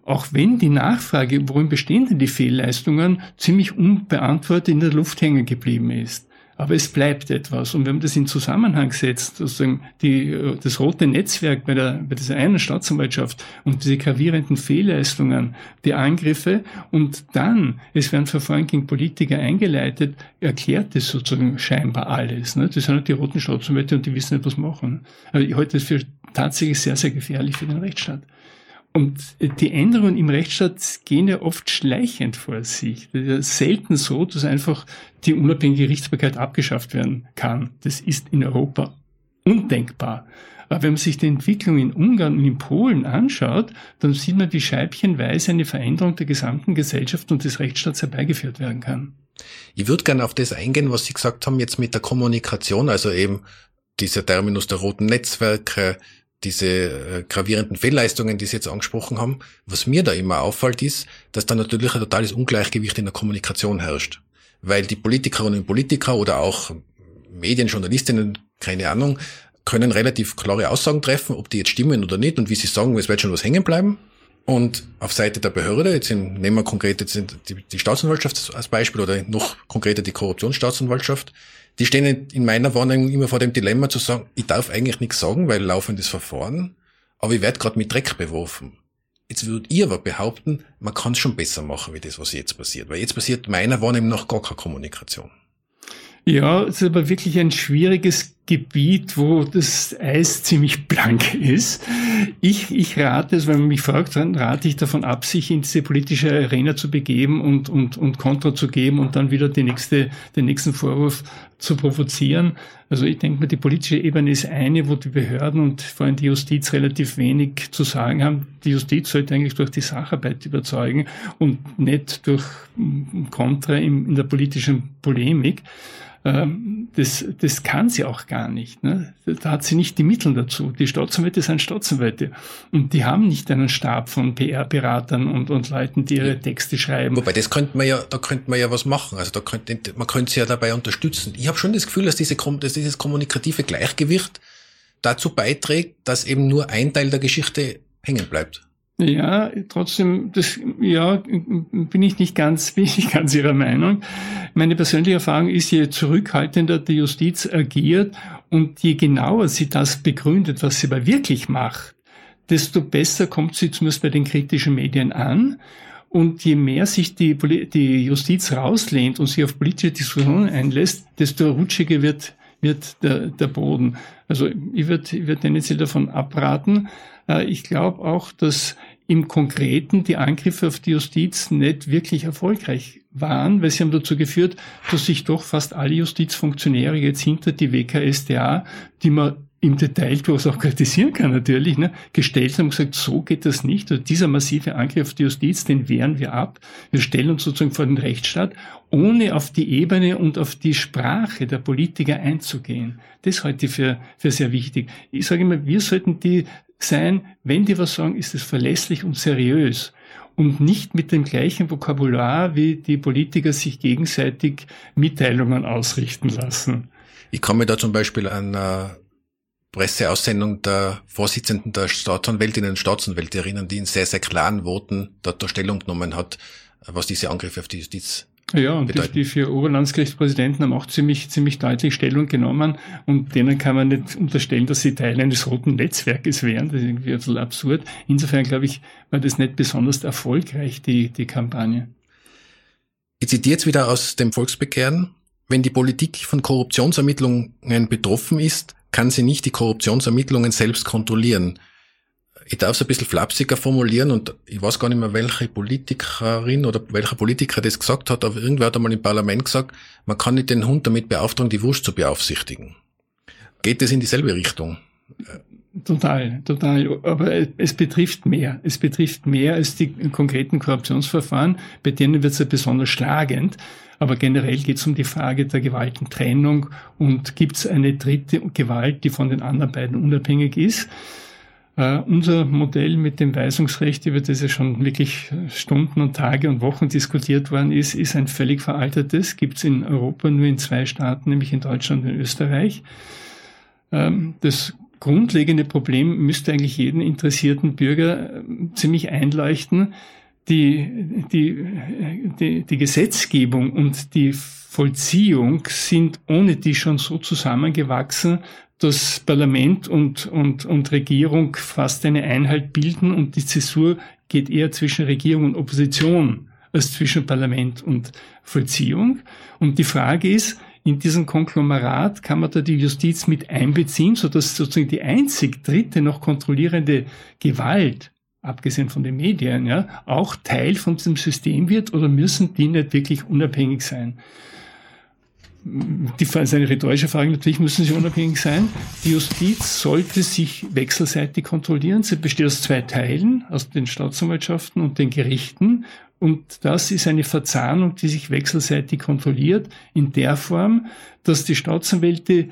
Auch wenn die Nachfrage, worin bestehen denn die Fehlleistungen, ziemlich unbeantwortet in der Luft hängen geblieben ist aber es bleibt etwas. Und wenn man das in Zusammenhang setzt, sozusagen die, das rote Netzwerk bei, der, bei dieser einen Staatsanwaltschaft und diese gravierenden Fehlleistungen, die Angriffe und dann, es werden Verfahren gegen Politiker eingeleitet, erklärt das sozusagen scheinbar alles. Ne? Das sind halt die roten Staatsanwälte und die wissen nicht, was machen. Also ich halte das für tatsächlich sehr, sehr gefährlich für den Rechtsstaat. Und die Änderungen im Rechtsstaat gehen ja oft schleichend vor sich. Ja selten so, dass einfach die unabhängige Gerichtsbarkeit abgeschafft werden kann. Das ist in Europa undenkbar. Aber wenn man sich die Entwicklung in Ungarn und in Polen anschaut, dann sieht man, wie scheibchenweise eine Veränderung der gesamten Gesellschaft und des Rechtsstaats herbeigeführt werden kann. Ich würde gerne auf das eingehen, was Sie gesagt haben jetzt mit der Kommunikation, also eben dieser Terminus der roten Netzwerke, diese äh, gravierenden Fehlleistungen, die Sie jetzt angesprochen haben. Was mir da immer auffällt, ist, dass da natürlich ein totales Ungleichgewicht in der Kommunikation herrscht. Weil die Politikerinnen und Politiker oder auch Medien, Journalistinnen, keine Ahnung, können relativ klare Aussagen treffen, ob die jetzt stimmen oder nicht und wie sie sagen, es wird schon was hängen bleiben. Und auf Seite der Behörde, jetzt nehmen wir konkret jetzt die, die Staatsanwaltschaft als Beispiel oder noch konkreter die Korruptionsstaatsanwaltschaft, die stehen in meiner Wahrnehmung immer vor dem Dilemma zu sagen, ich darf eigentlich nichts sagen, weil laufendes Verfahren, aber ich werde gerade mit Dreck beworfen. Jetzt würdet ihr aber behaupten, man kann es schon besser machen, wie das, was jetzt passiert. Weil jetzt passiert meiner Wahrnehmung nach gar keine Kommunikation. Ja, es ist aber wirklich ein schwieriges Gebiet, wo das Eis ziemlich blank ist. Ich, ich rate es, wenn man mich fragt, dann rate ich davon ab, sich in diese politische Arena zu begeben und, und, und Kontra zu geben und dann wieder die nächste, den nächsten Vorwurf zu provozieren. Also ich denke mal, die politische Ebene ist eine, wo die Behörden und vor allem die Justiz relativ wenig zu sagen haben. Die Justiz sollte eigentlich durch die Sacharbeit überzeugen und nicht durch Kontra in, in der politischen Polemik. Ähm, das, das kann sie auch gar nicht. Ne? Da hat sie nicht die Mittel dazu. Die Staatsanwälte sind Staatsanwälte. Und die haben nicht einen Stab von PR-Beratern und, und Leuten, die ihre Texte schreiben. Wobei, das könnte man ja, da könnte man ja was machen. Also da könnte, man könnte sie ja dabei unterstützen. Ich habe schon das Gefühl, dass, diese, dass dieses kommunikative Gleichgewicht dazu beiträgt, dass eben nur ein Teil der Geschichte hängen bleibt. Ja, trotzdem, das, ja, bin ich nicht ganz, bin ich nicht ganz Ihrer Meinung. Meine persönliche Erfahrung ist, je zurückhaltender die Justiz agiert und je genauer sie das begründet, was sie aber wirklich macht, desto besser kommt sie zumindest bei den kritischen Medien an. Und je mehr sich die, die Justiz rauslehnt und sich auf politische Diskussionen einlässt, desto rutschiger wird, wird der, der Boden. Also ich würde ich würd tendenziell davon abraten. Äh, ich glaube auch, dass im Konkreten die Angriffe auf die Justiz nicht wirklich erfolgreich waren, weil sie haben dazu geführt, dass sich doch fast alle Justizfunktionäre jetzt hinter die WKSDA, die man im Detail durchaus auch kritisieren kann natürlich, ne, gestellt haben und gesagt, so geht das nicht. Also dieser massive Angriff auf die Justiz, den wehren wir ab. Wir stellen uns sozusagen vor den Rechtsstaat, ohne auf die Ebene und auf die Sprache der Politiker einzugehen. Das halte ich für, für sehr wichtig. Ich sage immer, wir sollten die sein, wenn die was sagen, ist es verlässlich und seriös und nicht mit dem gleichen Vokabular, wie die Politiker sich gegenseitig Mitteilungen ausrichten lassen. Ich kann mir da zum Beispiel an eine Presseaussendung der Vorsitzenden der Staatsanwältinnen und Staatsanwälte erinnern, die in sehr, sehr klaren Worten dort Stellung genommen hat, was diese Angriffe auf die Justiz ja, und die, die vier Oberlandesgerichtspräsidenten haben auch ziemlich, ziemlich deutlich Stellung genommen und denen kann man nicht unterstellen, dass sie Teil eines roten Netzwerkes wären. Das ist irgendwie ein bisschen absurd. Insofern, glaube ich, war das nicht besonders erfolgreich, die, die Kampagne. Ich zitiere jetzt wieder aus dem Volksbegehren. Wenn die Politik von Korruptionsermittlungen betroffen ist, kann sie nicht die Korruptionsermittlungen selbst kontrollieren ich darf es ein bisschen flapsiger formulieren und ich weiß gar nicht mehr, welche Politikerin oder welcher Politiker das gesagt hat, aber irgendwer hat einmal im Parlament gesagt, man kann nicht den Hund damit beauftragen, die Wurst zu beaufsichtigen. Geht das in dieselbe Richtung? Total, total. Aber es betrifft mehr. Es betrifft mehr als die konkreten Korruptionsverfahren. Bei denen wird es ja besonders schlagend. Aber generell geht es um die Frage der Gewaltentrennung und gibt es eine dritte Gewalt, die von den anderen beiden unabhängig ist. Uh, unser Modell mit dem Weisungsrecht, über das ja schon wirklich Stunden und Tage und Wochen diskutiert worden ist, ist ein völlig veraltetes, gibt es in Europa nur in zwei Staaten, nämlich in Deutschland und Österreich. Uh, das grundlegende Problem müsste eigentlich jeden interessierten Bürger uh, ziemlich einleuchten. Die, die, die, die Gesetzgebung und die Vollziehung sind ohne die schon so zusammengewachsen, dass Parlament und, und, und Regierung fast eine Einheit bilden und die Zäsur geht eher zwischen Regierung und Opposition als zwischen Parlament und Vollziehung. Und die Frage ist, in diesem Konglomerat kann man da die Justiz mit einbeziehen, sodass sozusagen die einzig dritte noch kontrollierende Gewalt, abgesehen von den Medien, ja, auch Teil von diesem System wird oder müssen die nicht wirklich unabhängig sein? Die, ist eine rhetorische Frage, natürlich müssen sie unabhängig sein. Die Justiz sollte sich wechselseitig kontrollieren. Sie besteht aus zwei Teilen, aus den Staatsanwaltschaften und den Gerichten. Und das ist eine Verzahnung, die sich wechselseitig kontrolliert, in der Form, dass die Staatsanwälte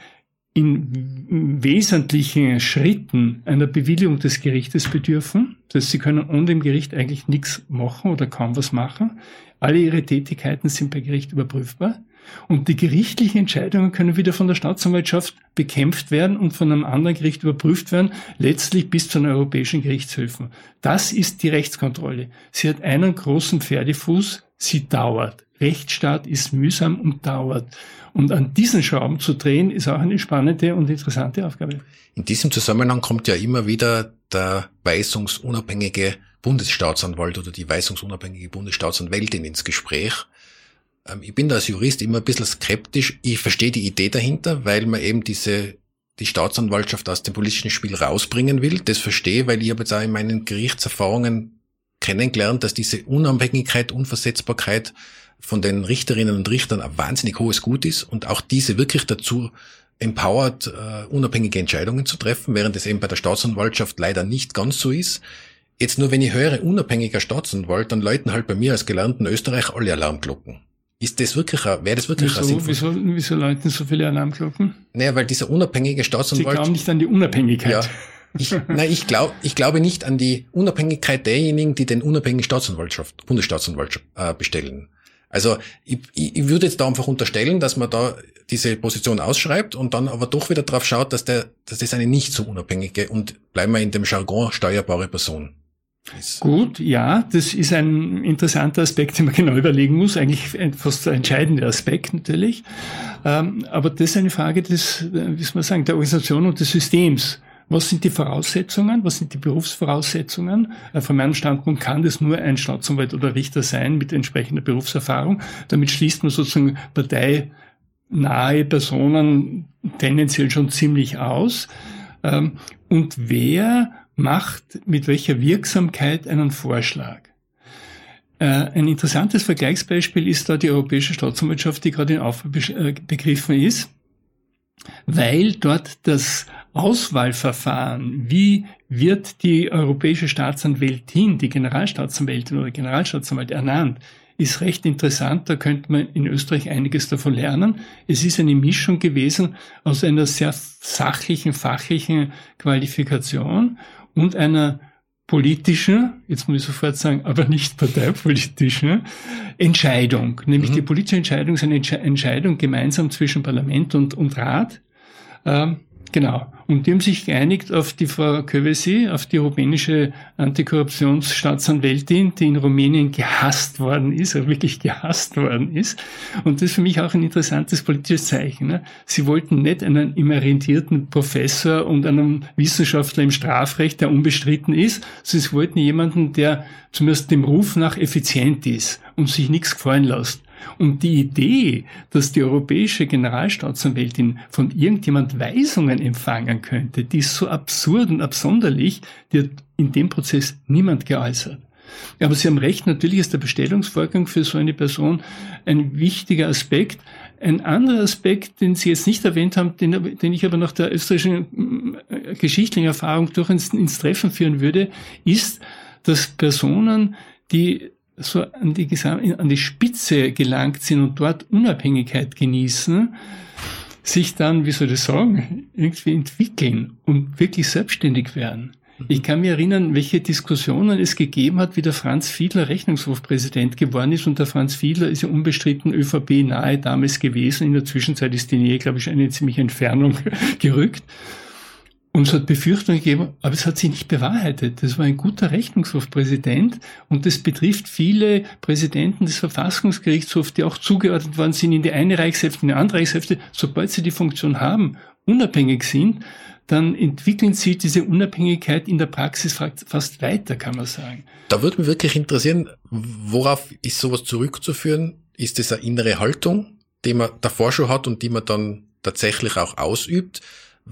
in wesentlichen Schritten einer Bewilligung des Gerichtes bedürfen. Das heißt, sie können ohne dem Gericht eigentlich nichts machen oder kaum was machen. Alle ihre Tätigkeiten sind per Gericht überprüfbar. Und die gerichtlichen Entscheidungen können wieder von der Staatsanwaltschaft bekämpft werden und von einem anderen Gericht überprüft werden, letztlich bis zu den europäischen Gerichtshöfen. Das ist die Rechtskontrolle. Sie hat einen großen Pferdefuß, sie dauert. Rechtsstaat ist mühsam und dauert. Und an diesen Schrauben zu drehen, ist auch eine spannende und interessante Aufgabe. In diesem Zusammenhang kommt ja immer wieder der weisungsunabhängige Bundesstaatsanwalt oder die weisungsunabhängige Bundesstaatsanwältin ins Gespräch. Ähm, ich bin da als Jurist immer ein bisschen skeptisch. Ich verstehe die Idee dahinter, weil man eben diese die Staatsanwaltschaft aus dem politischen Spiel rausbringen will. Das verstehe, weil ich habe jetzt auch in meinen Gerichtserfahrungen kennengelernt, dass diese Unabhängigkeit, Unversetzbarkeit von den Richterinnen und Richtern ein wahnsinnig hohes Gut ist und auch diese wirklich dazu empowered, uh, unabhängige Entscheidungen zu treffen, während es eben bei der Staatsanwaltschaft leider nicht ganz so ist. Jetzt nur, wenn ich höre, unabhängiger Staatsanwalt, dann läuten halt bei mir als gelernten Österreich alle Alarmglocken. Ist das wirklich, wäre das wirklich wieso, wieso, wieso läuten so viele Alarmglocken? Naja, weil dieser unabhängige Staatsanwalt. Sie glauben nicht an die Unabhängigkeit. Ja. Ich, nein, ich glaube, ich glaube nicht an die Unabhängigkeit derjenigen, die den unabhängigen Staatsanwaltschaft, Bundesstaatsanwaltschaft äh, bestellen. Also ich, ich würde jetzt da einfach unterstellen, dass man da diese Position ausschreibt und dann aber doch wieder drauf schaut, dass der, dass das eine nicht so unabhängige und bleiben wir in dem Jargon steuerbare Person Gut, ja, das ist ein interessanter Aspekt, den man genau überlegen muss. Eigentlich fast der entscheidende Aspekt natürlich. Ähm, aber das ist eine Frage des, wie soll man sagen, der Organisation und des Systems. Was sind die Voraussetzungen? Was sind die Berufsvoraussetzungen? Äh, von meinem Standpunkt kann das nur ein Staatsanwalt oder Richter sein mit entsprechender Berufserfahrung. Damit schließt man sozusagen parteinahe Personen tendenziell schon ziemlich aus. Ähm, und wer macht mit welcher Wirksamkeit einen Vorschlag. Äh, ein interessantes Vergleichsbeispiel ist da die Europäische Staatsanwaltschaft, die gerade in Aufbau äh, ist, weil dort das Auswahlverfahren, wie wird die Europäische Staatsanwältin, die Generalstaatsanwältin oder Generalstaatsanwalt ernannt, ist recht interessant. Da könnte man in Österreich einiges davon lernen. Es ist eine Mischung gewesen aus einer sehr sachlichen, fachlichen Qualifikation und einer politischen, jetzt muss ich sofort sagen, aber nicht parteipolitischen Entscheidung. Nämlich mhm. die politische Entscheidung ist eine Entscheidung gemeinsam zwischen Parlament und, und Rat. Ähm, Genau. Und die haben sich geeinigt auf die Frau Kövesi, auf die rumänische Antikorruptionsstaatsanwältin, die in Rumänien gehasst worden ist, oder wirklich gehasst worden ist. Und das ist für mich auch ein interessantes politisches Zeichen. Ne? Sie wollten nicht einen emeritierten Professor und einen Wissenschaftler im Strafrecht, der unbestritten ist, sondern sie wollten jemanden, der zumindest dem Ruf nach effizient ist und sich nichts gefallen lässt. Und die Idee, dass die europäische Generalstaatsanwältin von irgendjemand Weisungen empfangen könnte, die ist so absurd und absonderlich, die hat in dem Prozess niemand geäußert. Aber Sie haben recht, natürlich ist der Bestellungsvorgang für so eine Person ein wichtiger Aspekt. Ein anderer Aspekt, den Sie jetzt nicht erwähnt haben, den, den ich aber nach der österreichischen äh, geschichtlichen Erfahrung durch ins, ins Treffen führen würde, ist, dass Personen, die so an die, an die Spitze gelangt sind und dort Unabhängigkeit genießen, sich dann, wie soll ich sagen, irgendwie entwickeln und wirklich selbstständig werden. Mhm. Ich kann mich erinnern, welche Diskussionen es gegeben hat, wie der Franz Fiedler Rechnungshofpräsident geworden ist. Und der Franz Fiedler ist ja unbestritten ÖVP nahe damals gewesen. In der Zwischenzeit ist die Nähe, glaube ich, eine ziemliche Entfernung gerückt. Und es hat Befürchtungen gegeben, aber es hat sich nicht bewahrheitet. Das war ein guter Rechnungshofpräsident und das betrifft viele Präsidenten des Verfassungsgerichtshofs, die auch zugeordnet worden sind in die eine Reichshälfte, in die andere Reichshälfte. Sobald sie die Funktion haben, unabhängig sind, dann entwickeln sie diese Unabhängigkeit in der Praxis fast weiter, kann man sagen. Da würde mich wirklich interessieren, worauf ist sowas zurückzuführen? Ist das eine innere Haltung, die man davor schon hat und die man dann tatsächlich auch ausübt?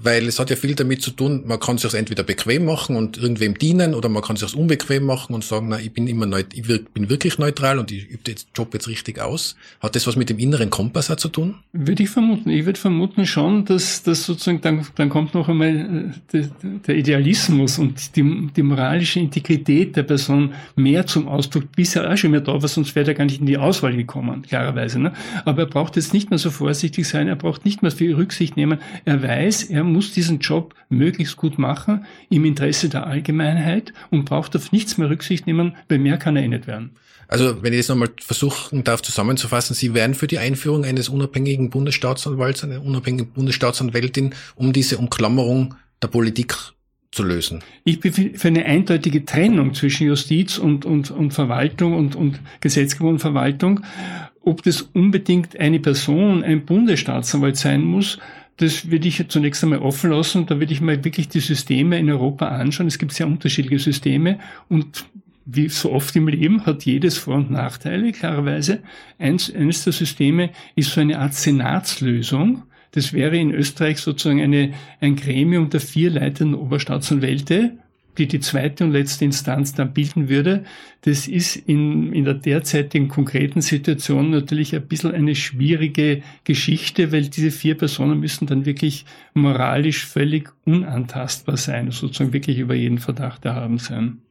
Weil es hat ja viel damit zu tun, man kann sich entweder bequem machen und irgendwem dienen oder man kann sich unbequem machen und sagen, na, ich bin immer neut ich bin wirklich neutral und ich übe den Job jetzt richtig aus. Hat das was mit dem inneren Kompass auch zu tun? Würde ich vermuten. Ich würde vermuten schon, dass das sozusagen, dann, dann kommt noch einmal äh, der Idealismus und die, die moralische Integrität der Person mehr zum Ausdruck. Bisher auch schon mehr da war, sonst wäre er gar nicht in die Auswahl gekommen, klarerweise. Ne? Aber er braucht jetzt nicht mehr so vorsichtig sein, er braucht nicht mehr viel Rücksicht nehmen. Er weiß, er muss diesen Job möglichst gut machen im Interesse der Allgemeinheit und braucht auf nichts mehr Rücksicht nehmen, weil mehr kann er eh nicht werden. Also wenn ich das nochmal versuchen darf zusammenzufassen, Sie wären für die Einführung eines unabhängigen Bundesstaatsanwalts, einer unabhängigen Bundesstaatsanwältin, um diese Umklammerung der Politik zu lösen. Ich bin für eine eindeutige Trennung zwischen Justiz und, und, und Verwaltung und, und Gesetzgebung und Verwaltung. Ob das unbedingt eine Person, ein Bundesstaatsanwalt sein muss, das würde ich zunächst einmal offen lassen. Da würde ich mal wirklich die Systeme in Europa anschauen. Es gibt sehr unterschiedliche Systeme und wie so oft im Leben hat jedes Vor- und Nachteile, klarerweise. Eins, eines der Systeme ist so eine Art Senatslösung. Das wäre in Österreich sozusagen eine, ein Gremium der vier leitenden Oberstaatsanwälte, die die zweite und letzte Instanz dann bilden würde. Das ist in, in der derzeitigen konkreten Situation natürlich ein bisschen eine schwierige Geschichte, weil diese vier Personen müssen dann wirklich moralisch völlig unantastbar sein, sozusagen wirklich über jeden Verdacht erhaben sein.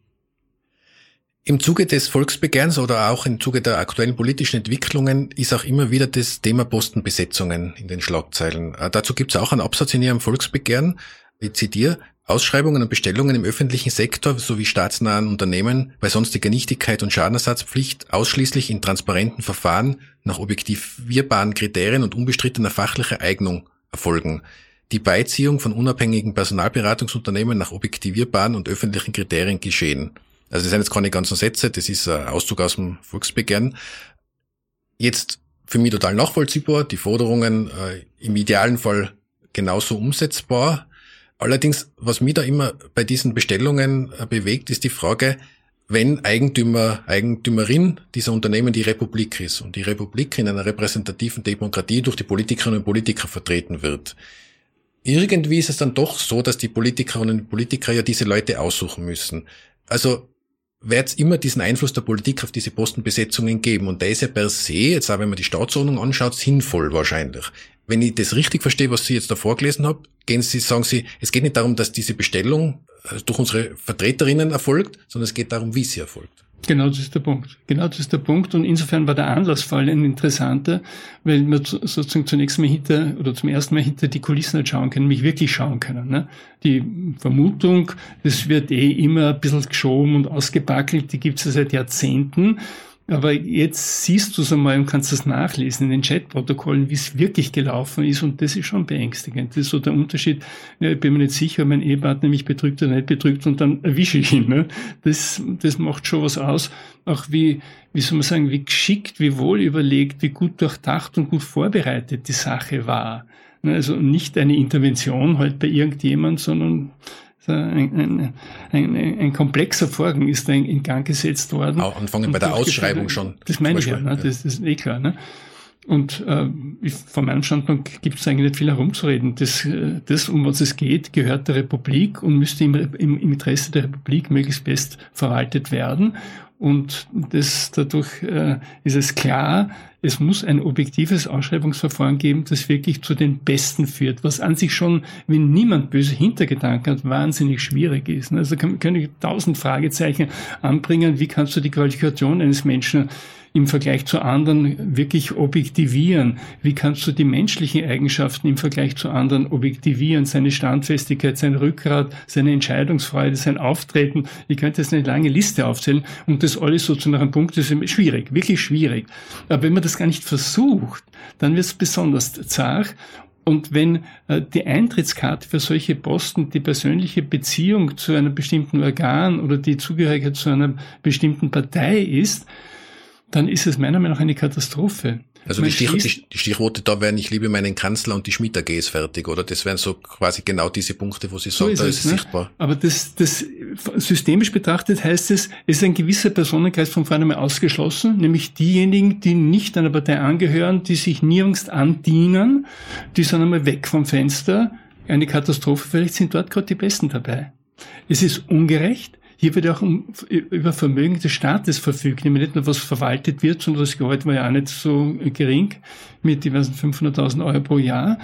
Im Zuge des Volksbegehrens oder auch im Zuge der aktuellen politischen Entwicklungen ist auch immer wieder das Thema Postenbesetzungen in den Schlagzeilen. Äh, dazu gibt es auch einen Absatz in Ihrem Volksbegehren. Ich zitiere, Ausschreibungen und Bestellungen im öffentlichen Sektor sowie staatsnahen Unternehmen bei sonstiger Nichtigkeit und Schadenersatzpflicht ausschließlich in transparenten Verfahren nach objektivierbaren Kriterien und unbestrittener fachlicher Eignung erfolgen. Die Beiziehung von unabhängigen Personalberatungsunternehmen nach objektivierbaren und öffentlichen Kriterien geschehen. Also das sind jetzt keine ganzen Sätze, das ist ein Auszug aus dem Volksbegehren. Jetzt für mich total nachvollziehbar, die Forderungen äh, im idealen Fall genauso umsetzbar. Allerdings, was mich da immer bei diesen Bestellungen äh, bewegt, ist die Frage, wenn Eigentümer, Eigentümerin dieser Unternehmen die Republik ist und die Republik in einer repräsentativen Demokratie durch die Politikerinnen und Politiker vertreten wird. Irgendwie ist es dann doch so, dass die Politikerinnen und Politiker ja diese Leute aussuchen müssen. Also wird es immer diesen Einfluss der Politik auf diese Postenbesetzungen geben. Und der ist ja per se, jetzt auch wenn man die Staatsordnung anschaut, sinnvoll wahrscheinlich. Wenn ich das richtig verstehe, was Sie jetzt da vorgelesen haben, gehen Sie, sagen Sie, es geht nicht darum, dass diese Bestellung äh, durch unsere Vertreterinnen erfolgt, sondern es geht darum, wie sie erfolgt. Genau, das ist der Punkt. Genau, das ist der Punkt. Und insofern war der Anlassfall ein interessanter, weil wir sozusagen zunächst mal hinter oder zum ersten Mal hinter die Kulissen nicht schauen können, mich wirklich schauen können. Ne? Die Vermutung, das wird eh immer ein bisschen geschoben und ausgebackelt, die gibt es ja seit Jahrzehnten. Aber jetzt siehst du es einmal und kannst das nachlesen in den Chatprotokollen, wie es wirklich gelaufen ist. Und das ist schon beängstigend. Das ist so der Unterschied. Ja, ich bin mir nicht sicher, ob mein Ehepartner mich betrügt oder nicht betrügt und dann erwische ich ihn. Ne? Das, das macht schon was aus. Auch wie, wie soll man sagen, wie geschickt, wie wohl überlegt, wie gut durchdacht und gut vorbereitet die Sache war. Ne, also nicht eine Intervention halt bei irgendjemand, sondern ein, ein, ein, ein, komplexer Vorgang ist da in, in Gang gesetzt worden. Auch anfangen bei der Ausschreibung schon. Das meine ich ja, ne? das, das ist eh klar. Ne? Und äh, von meinem Standpunkt gibt es eigentlich nicht viel herumzureden. Das, das, um was es geht, gehört der Republik und müsste im, im, im Interesse der Republik möglichst best verwaltet werden. Und das, dadurch äh, ist es klar, es muss ein objektives Ausschreibungsverfahren geben, das wirklich zu den Besten führt, was an sich schon, wenn niemand böse Hintergedanken hat, wahnsinnig schwierig ist. Also kann, kann ich tausend Fragezeichen anbringen, wie kannst du die Qualifikation eines Menschen im Vergleich zu anderen wirklich objektivieren? Wie kannst du die menschlichen Eigenschaften im Vergleich zu anderen objektivieren? Seine Standfestigkeit, sein Rückgrat, seine Entscheidungsfreude, sein Auftreten. Ich könnte jetzt eine lange Liste aufzählen und das alles so zu einem Punkt ist schwierig, wirklich schwierig. Aber wenn man das gar nicht versucht, dann wird es besonders zart und wenn äh, die Eintrittskarte für solche Posten die persönliche Beziehung zu einem bestimmten Organ oder die Zugehörigkeit zu einer bestimmten Partei ist, dann ist es meiner Meinung nach eine Katastrophe. Also die, Stich, die, die, Stichworte da wären, ich liebe meinen Kanzler und die Schmied AG ist fertig, oder? Das wären so quasi genau diese Punkte, wo Sie sagen, so ist da es, ist es ne? sichtbar. Aber das, das systemisch betrachtet heißt es, es ist ein gewisser Personenkreis von vornherein ausgeschlossen, nämlich diejenigen, die nicht einer Partei angehören, die sich nirgends andienen, die sind einmal weg vom Fenster, eine Katastrophe, vielleicht sind dort gerade die Besten dabei. Es ist ungerecht. Hier wird auch um, über Vermögen des Staates verfügt, nämlich nicht nur was verwaltet wird, sondern das Gehalt war ja auch nicht so gering mit diversen 500.000 Euro pro Jahr.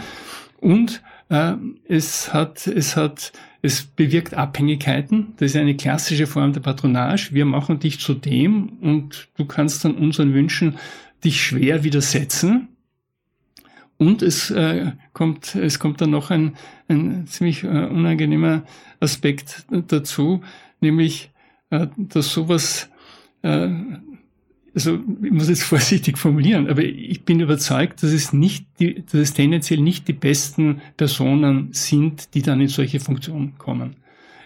Und äh, es hat, es hat, es bewirkt Abhängigkeiten. Das ist eine klassische Form der Patronage. Wir machen dich zu dem und du kannst dann unseren Wünschen dich schwer widersetzen. Und es äh, kommt, es kommt dann noch ein, ein ziemlich äh, unangenehmer Aspekt dazu, nämlich, äh, dass sowas, äh, also ich muss jetzt vorsichtig formulieren, aber ich bin überzeugt, dass es nicht, die, dass es tendenziell nicht die besten Personen sind, die dann in solche Funktionen kommen.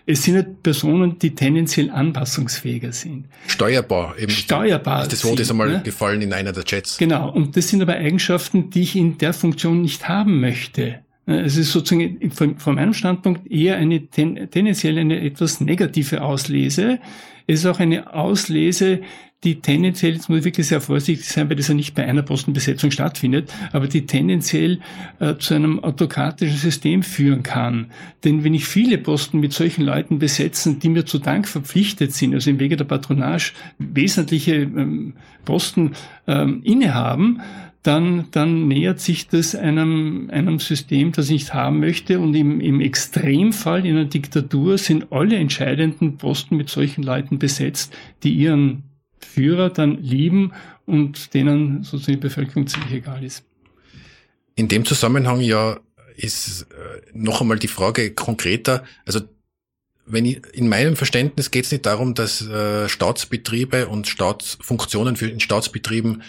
Es sind halt Personen, die tendenziell anpassungsfähiger sind. Steuerbar eben. Steuerbar. Das Wort ist einmal ne? gefallen in einer der Chats. Genau. Und das sind aber Eigenschaften, die ich in der Funktion nicht haben möchte. Es ist sozusagen von, von meinem Standpunkt eher eine ten, tendenziell eine etwas negative Auslese. Es ist auch eine Auslese, die tendenziell, jetzt muss ich wirklich sehr vorsichtig sein, weil das ja nicht bei einer Postenbesetzung stattfindet, aber die tendenziell äh, zu einem autokratischen System führen kann. Denn wenn ich viele Posten mit solchen Leuten besetzen, die mir zu Dank verpflichtet sind, also im Wege der Patronage wesentliche ähm, Posten ähm, innehaben, dann, dann nähert sich das einem, einem System, das ich nicht haben möchte. Und im, im Extremfall in einer Diktatur sind alle entscheidenden Posten mit solchen Leuten besetzt, die ihren Führer dann lieben und denen sozusagen die Bevölkerung ziemlich egal ist. In dem Zusammenhang ja ist äh, noch einmal die Frage konkreter. Also wenn ich, in meinem Verständnis geht es nicht darum, dass äh, Staatsbetriebe und Staatsfunktionen für in Staatsbetrieben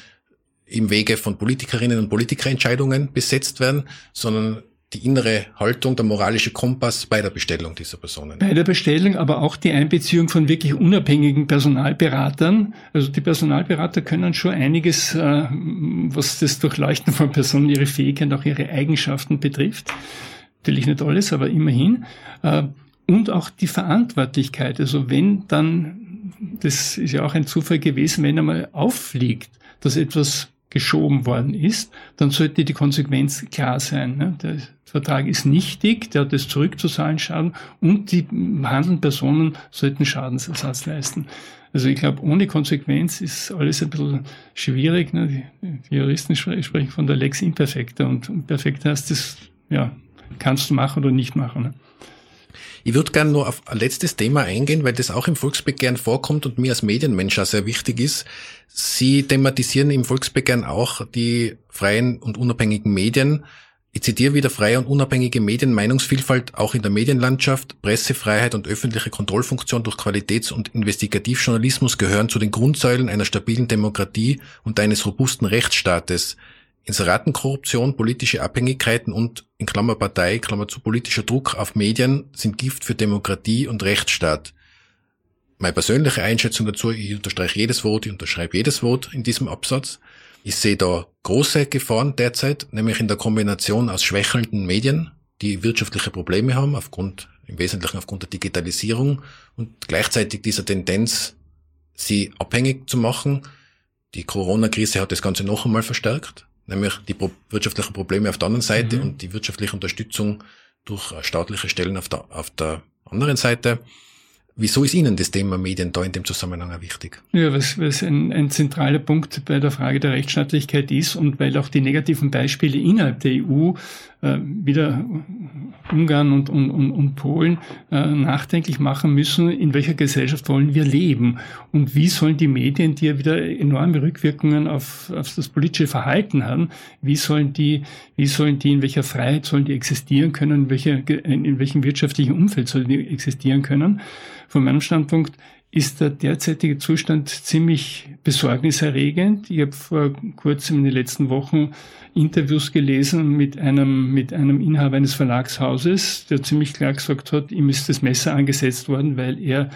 im Wege von Politikerinnen und Politikerentscheidungen besetzt werden, sondern die innere Haltung, der moralische Kompass bei der Bestellung dieser Personen. Bei der Bestellung, aber auch die Einbeziehung von wirklich unabhängigen Personalberatern. Also die Personalberater können schon einiges, äh, was das Durchleuchten von Personen, ihre Fähigkeiten, auch ihre Eigenschaften betrifft. Natürlich nicht alles, aber immerhin. Äh, und auch die Verantwortlichkeit. Also wenn dann, das ist ja auch ein Zufall gewesen, wenn einmal auffliegt, dass etwas geschoben worden ist, dann sollte die Konsequenz klar sein. Ne? Der Vertrag ist nichtig, der hat es zurückzuzahlen Schaden und die handelnden Personen sollten Schadensersatz leisten. Also ich glaube, ohne Konsequenz ist alles ein bisschen schwierig. Ne? Die Juristen sprechen von der Lex Imperfecta und perfekt heißt das, ja, kannst du machen oder nicht machen. Ne? Ich würde gerne nur auf ein letztes Thema eingehen, weil das auch im Volksbegehren vorkommt und mir als Medienmensch auch sehr wichtig ist. Sie thematisieren im Volksbegehren auch die freien und unabhängigen Medien. Ich zitiere wieder freie und unabhängige Medien, Meinungsvielfalt auch in der Medienlandschaft, Pressefreiheit und öffentliche Kontrollfunktion durch Qualitäts- und Investigativjournalismus gehören zu den Grundsäulen einer stabilen Demokratie und eines robusten Rechtsstaates. Inseratenkorruption, politische Abhängigkeiten und in Klammer Partei, Klammer zu politischer Druck auf Medien sind Gift für Demokratie und Rechtsstaat. Meine persönliche Einschätzung dazu, ich unterstreiche jedes Wort, ich unterschreibe jedes Wort in diesem Absatz. Ich sehe da große Gefahren derzeit, nämlich in der Kombination aus schwächelnden Medien, die wirtschaftliche Probleme haben, aufgrund, im Wesentlichen aufgrund der Digitalisierung und gleichzeitig dieser Tendenz, sie abhängig zu machen. Die Corona-Krise hat das Ganze noch einmal verstärkt nämlich die pro wirtschaftlichen Probleme auf der anderen Seite mhm. und die wirtschaftliche Unterstützung durch staatliche Stellen auf der, auf der anderen Seite. Wieso ist Ihnen das Thema Medien da in dem Zusammenhang auch wichtig? Ja, was, was ein, ein zentraler Punkt bei der Frage der Rechtsstaatlichkeit ist und weil auch die negativen Beispiele innerhalb der EU äh, wieder Ungarn und, und, und, und Polen äh, nachdenklich machen müssen, in welcher Gesellschaft wollen wir leben und wie sollen die Medien, die ja wieder enorme Rückwirkungen auf, auf das politische Verhalten haben, wie sollen die, wie sollen die, in welcher Freiheit sollen die existieren können, in, welcher, in welchem wirtschaftlichen Umfeld sollen die existieren können. Von meinem Standpunkt ist der derzeitige Zustand ziemlich besorgniserregend. Ich habe vor kurzem in den letzten Wochen Interviews gelesen mit einem, mit einem Inhaber eines Verlagshauses, der ziemlich klar gesagt hat, ihm ist das Messer angesetzt worden, weil er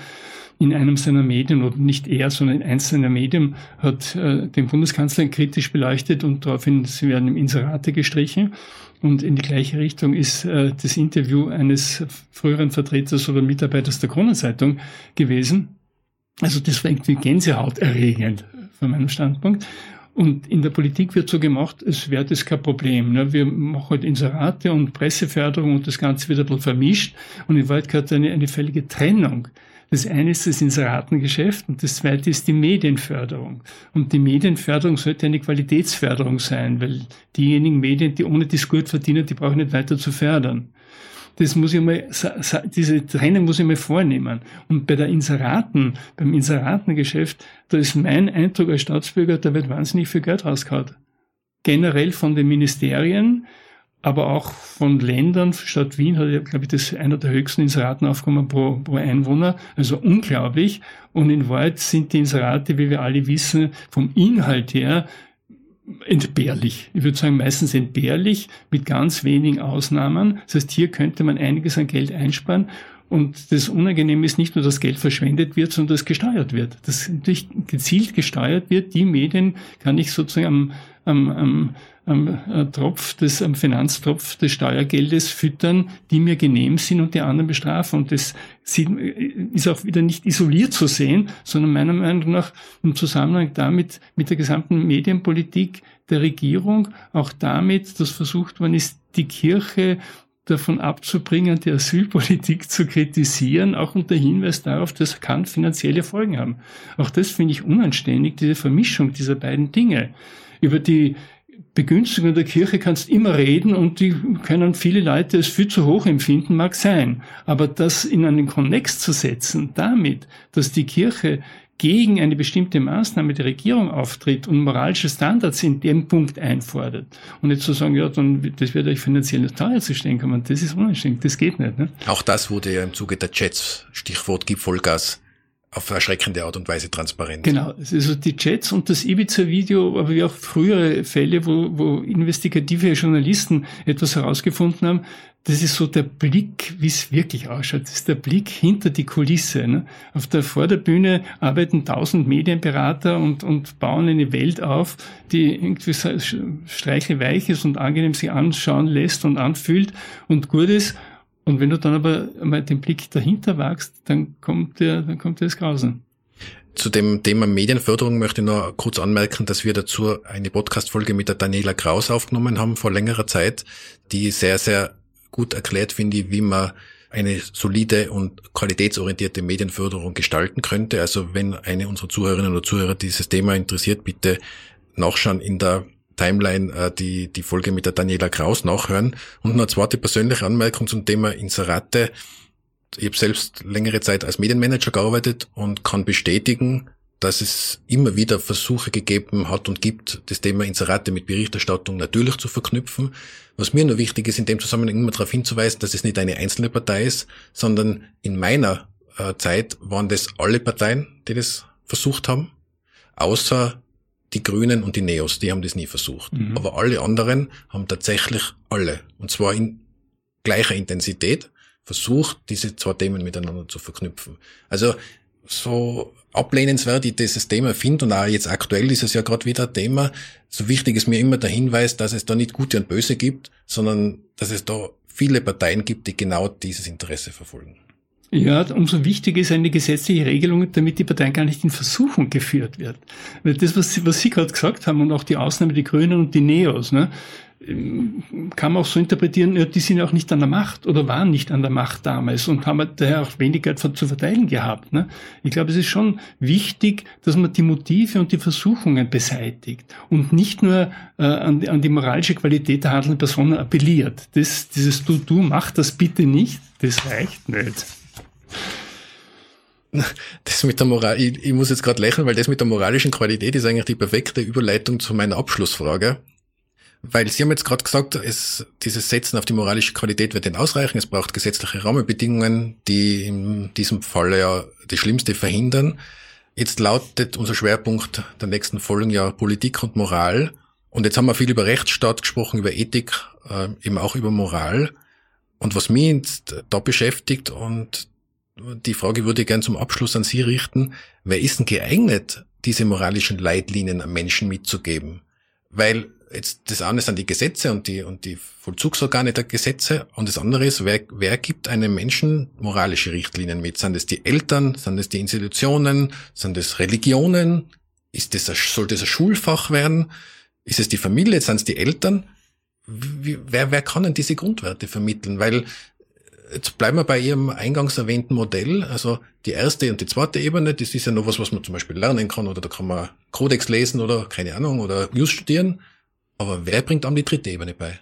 in einem seiner Medien, oder nicht er, sondern in einzelner Medien, hat äh, den Bundeskanzler kritisch beleuchtet und daraufhin sie werden im Inserate gestrichen. Und in die gleiche Richtung ist äh, das Interview eines früheren Vertreters oder Mitarbeiters der Kronenzeitung gewesen. Also das war irgendwie Gänsehaut erregend von meinem Standpunkt. Und in der Politik wird so gemacht, es wäre das kein Problem. Ne? Wir machen halt Inserate und Presseförderung und das Ganze wird ein bisschen vermischt. Und in Wahrheit eine, eine völlige Trennung. Das eine ist das Inseratengeschäft und das zweite ist die Medienförderung. Und die Medienförderung sollte eine Qualitätsförderung sein, weil diejenigen Medien, die ohne gut verdienen, die brauchen nicht weiter zu fördern. Das muss ich mal, diese Trennung muss ich mal vornehmen. Und bei der Inseraten, beim Inseratengeschäft, da ist mein Eindruck als Staatsbürger, da wird wahnsinnig viel Geld rausgehauen. Generell von den Ministerien, aber auch von Ländern. Stadt Wien hat glaube ich, das einer der höchsten Inseratenaufkommen pro, pro Einwohner. Also unglaublich. Und in Wahrheit sind die Inserate, wie wir alle wissen, vom Inhalt her entbehrlich. Ich würde sagen, meistens entbehrlich, mit ganz wenigen Ausnahmen. Das heißt, hier könnte man einiges an Geld einsparen. Und das Unangenehme ist nicht nur, dass Geld verschwendet wird, sondern dass gesteuert wird. Dass natürlich gezielt gesteuert wird. Die Medien kann ich sozusagen am, am, am Tropf des, am Finanztropf des Steuergeldes füttern, die mir genehm sind und die anderen bestrafen. Und das ist auch wieder nicht isoliert zu sehen, sondern meiner Meinung nach im Zusammenhang damit, mit der gesamten Medienpolitik der Regierung, auch damit, dass versucht worden ist, die Kirche davon abzubringen, die Asylpolitik zu kritisieren, auch unter Hinweis darauf, das kann finanzielle Folgen haben. Auch das finde ich unanständig, diese Vermischung dieser beiden Dinge. Über die Begünstigung der Kirche kannst immer reden und die können viele Leute es viel zu hoch empfinden, mag sein. Aber das in einen Konnex zu setzen, damit, dass die Kirche gegen eine bestimmte Maßnahme der Regierung auftritt und moralische Standards in dem Punkt einfordert und nicht zu sagen, ja, dann das wird euch finanziell teuer zu stehen kommen, das ist unanständig, das geht nicht. Ne? Auch das wurde ja im Zuge der Chats, Stichwort Gib auf erschreckende Art und Weise transparent. Genau, also die Chats und das Ibiza-Video, aber wie auch frühere Fälle, wo, wo investigative Journalisten etwas herausgefunden haben, das ist so der Blick, wie es wirklich ausschaut. Das ist der Blick hinter die Kulisse. Ne? Auf der Vorderbühne arbeiten tausend Medienberater und, und bauen eine Welt auf, die irgendwie streichelweich ist und angenehm sich anschauen lässt und anfühlt und gut ist. Und wenn du dann aber mal den Blick dahinter wagst, dann kommt der, dann kommt das Grausen. Zu dem Thema Medienförderung möchte ich noch kurz anmerken, dass wir dazu eine Podcast-Folge mit der Daniela Kraus aufgenommen haben vor längerer Zeit, die sehr, sehr gut erklärt, finde ich, wie man eine solide und qualitätsorientierte Medienförderung gestalten könnte. Also wenn eine unserer Zuhörerinnen oder Zuhörer dieses Thema interessiert, bitte nachschauen in der Timeline äh, die, die Folge mit der Daniela Kraus nachhören. Und noch eine zweite persönliche Anmerkung zum Thema Inserate. Ich habe selbst längere Zeit als Medienmanager gearbeitet und kann bestätigen, dass es immer wieder Versuche gegeben hat und gibt, das Thema Inserate mit Berichterstattung natürlich zu verknüpfen. Was mir nur wichtig ist, in dem Zusammenhang immer darauf hinzuweisen, dass es nicht eine einzelne Partei ist, sondern in meiner äh, Zeit waren das alle Parteien, die das versucht haben, außer die Grünen und die Neos, die haben das nie versucht. Mhm. Aber alle anderen haben tatsächlich alle, und zwar in gleicher Intensität, versucht, diese zwei Themen miteinander zu verknüpfen. Also so ablehnenswert ich dieses Thema finde und auch jetzt aktuell ist es ja gerade wieder ein Thema, so wichtig ist mir immer der Hinweis, dass es da nicht Gute und Böse gibt, sondern dass es da viele Parteien gibt, die genau dieses Interesse verfolgen. Ja, umso wichtiger ist eine gesetzliche Regelung, damit die Partei gar nicht in Versuchung geführt wird. Weil das, was Sie, was Sie gerade gesagt haben und auch die Ausnahme, die Grünen und die Neos, ne, kann man auch so interpretieren, ja, die sind auch nicht an der Macht oder waren nicht an der Macht damals und haben daher auch wenig Geld zu verteilen gehabt. Ne? Ich glaube, es ist schon wichtig, dass man die Motive und die Versuchungen beseitigt und nicht nur äh, an, die, an die moralische Qualität der handelnden Personen appelliert. Das, dieses Du, du, mach das bitte nicht, das reicht nicht. Das mit der Moral, ich, ich muss jetzt gerade lächeln, weil das mit der moralischen Qualität ist eigentlich die perfekte Überleitung zu meiner Abschlussfrage. Weil Sie haben jetzt gerade gesagt, es, dieses Setzen auf die moralische Qualität wird nicht ausreichen. Es braucht gesetzliche Rahmenbedingungen, die in diesem Fall ja das Schlimmste verhindern. Jetzt lautet unser Schwerpunkt der nächsten Folgen ja Politik und Moral. Und jetzt haben wir viel über Rechtsstaat gesprochen, über Ethik, äh, eben auch über Moral. Und was mich jetzt da beschäftigt und die Frage würde ich gern zum Abschluss an Sie richten. Wer ist denn geeignet, diese moralischen Leitlinien am Menschen mitzugeben? Weil jetzt das eine sind die Gesetze und die, und die Vollzugsorgane der Gesetze und das andere ist, wer, wer gibt einem Menschen moralische Richtlinien mit? Sind es die Eltern? Sind es die Institutionen? Sind es Religionen? Ist das ein, soll das ein Schulfach werden? Ist es die Familie? Sind es die Eltern? Wie, wer, wer kann denn diese Grundwerte vermitteln? Weil jetzt bleiben wir bei Ihrem eingangs erwähnten Modell. Also die erste und die zweite Ebene, das ist ja noch was, was man zum Beispiel lernen kann oder da kann man Codex lesen oder keine Ahnung oder News studieren. Aber wer bringt einem die dritte Ebene bei?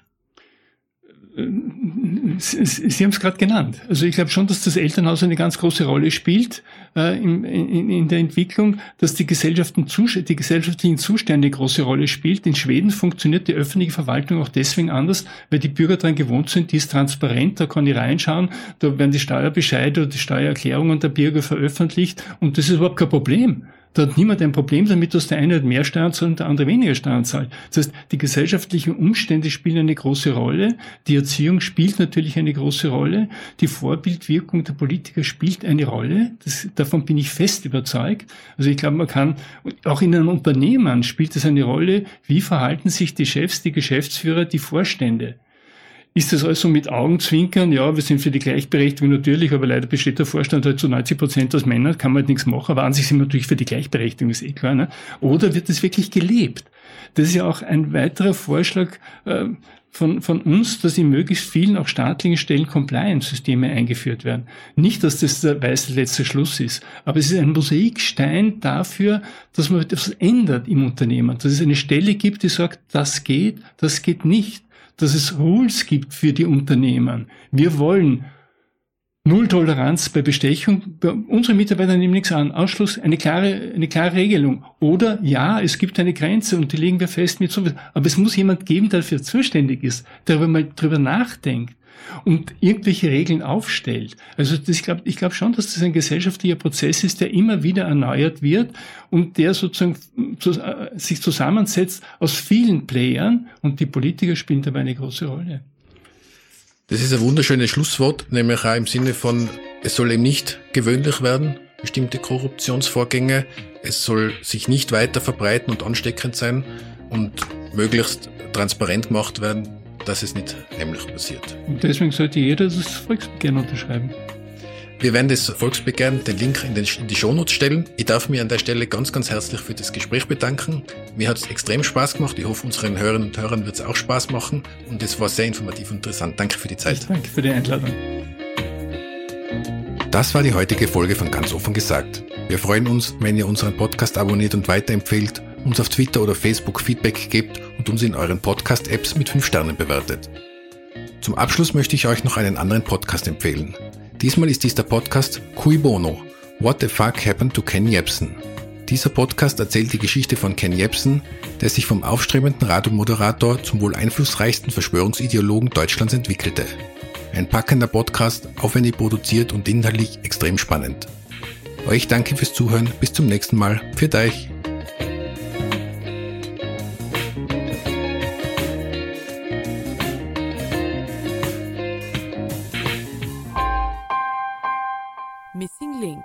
Sie haben es gerade genannt. Also ich glaube schon, dass das Elternhaus eine ganz große Rolle spielt äh, in, in, in, der Entwicklung, dass die, Gesellschaften, die gesellschaftlichen Zustände eine große Rolle spielt. In Schweden funktioniert die öffentliche Verwaltung auch deswegen anders, weil die Bürger daran gewohnt sind, die ist transparent, da kann ich reinschauen, da werden die Steuerbescheide oder die Steuererklärungen der Bürger veröffentlicht und das ist überhaupt kein Problem. Da hat niemand ein Problem damit, dass der eine mehr Steuern zahlt und der andere weniger Steuern zahlt. Das heißt, die gesellschaftlichen Umstände spielen eine große Rolle. Die Erziehung spielt natürlich eine große Rolle. Die Vorbildwirkung der Politiker spielt eine Rolle. Das, davon bin ich fest überzeugt. Also ich glaube, man kann, auch in einem Unternehmen spielt es eine Rolle, wie verhalten sich die Chefs, die Geschäftsführer, die Vorstände. Ist das also mit Augenzwinkern? Ja, wir sind für die Gleichberechtigung natürlich, aber leider besteht der Vorstand halt zu 90 Prozent aus Männern, kann man halt nichts machen, aber an sich sind wir natürlich für die Gleichberechtigung, ist eh klar. Ne? Oder wird das wirklich gelebt? Das ist ja auch ein weiterer Vorschlag äh, von, von uns, dass in möglichst vielen auch staatlichen Stellen Compliance-Systeme eingeführt werden. Nicht, dass das der weiße letzte Schluss ist, aber es ist ein Mosaikstein dafür, dass man etwas ändert im Unternehmen, dass es eine Stelle gibt, die sagt, das geht, das geht nicht dass es Rules gibt für die Unternehmen. Wir wollen Null Toleranz bei Bestechung. Bei unseren Mitarbeitern nehmen nichts an. Ausschluss, eine klare, eine klare Regelung. Oder ja, es gibt eine Grenze und die legen wir fest mit so. Aber es muss jemand geben, der dafür zuständig ist, der darüber mal drüber nachdenkt und irgendwelche Regeln aufstellt. Also das, ich glaube ich glaub schon, dass das ein gesellschaftlicher Prozess ist, der immer wieder erneuert wird und der sozusagen zu, äh, sich zusammensetzt aus vielen Playern und die Politiker spielen dabei eine große Rolle. Das ist ein wunderschönes Schlusswort, nämlich auch im Sinne von, es soll eben nicht gewöhnlich werden, bestimmte Korruptionsvorgänge. Es soll sich nicht weiter verbreiten und ansteckend sein und möglichst transparent gemacht werden, dass es nicht heimlich passiert. Und deswegen sollte jeder das Volksbegehren unterschreiben. Wir werden das Volksbegehren, den Link in, den, in die Shownotes stellen. Ich darf mir an der Stelle ganz, ganz herzlich für das Gespräch bedanken. Mir hat es extrem Spaß gemacht. Ich hoffe, unseren Hörerinnen und Hörern wird es auch Spaß machen. Und es war sehr informativ und interessant. Danke für die Zeit. Danke für die Einladung. Das war die heutige Folge von Ganz offen gesagt. Wir freuen uns, wenn ihr unseren Podcast abonniert und weiterempfehlt uns auf Twitter oder Facebook Feedback gebt und uns in euren Podcast-Apps mit 5 Sternen bewertet. Zum Abschluss möchte ich euch noch einen anderen Podcast empfehlen. Diesmal ist dies der Podcast Cui Bono. What the fuck happened to Ken Jebsen? Dieser Podcast erzählt die Geschichte von Ken Jebsen, der sich vom aufstrebenden Radiomoderator zum wohl einflussreichsten Verschwörungsideologen Deutschlands entwickelte. Ein packender Podcast, aufwendig produziert und inhaltlich extrem spannend. Euch danke fürs Zuhören, bis zum nächsten Mal. Für euch! link.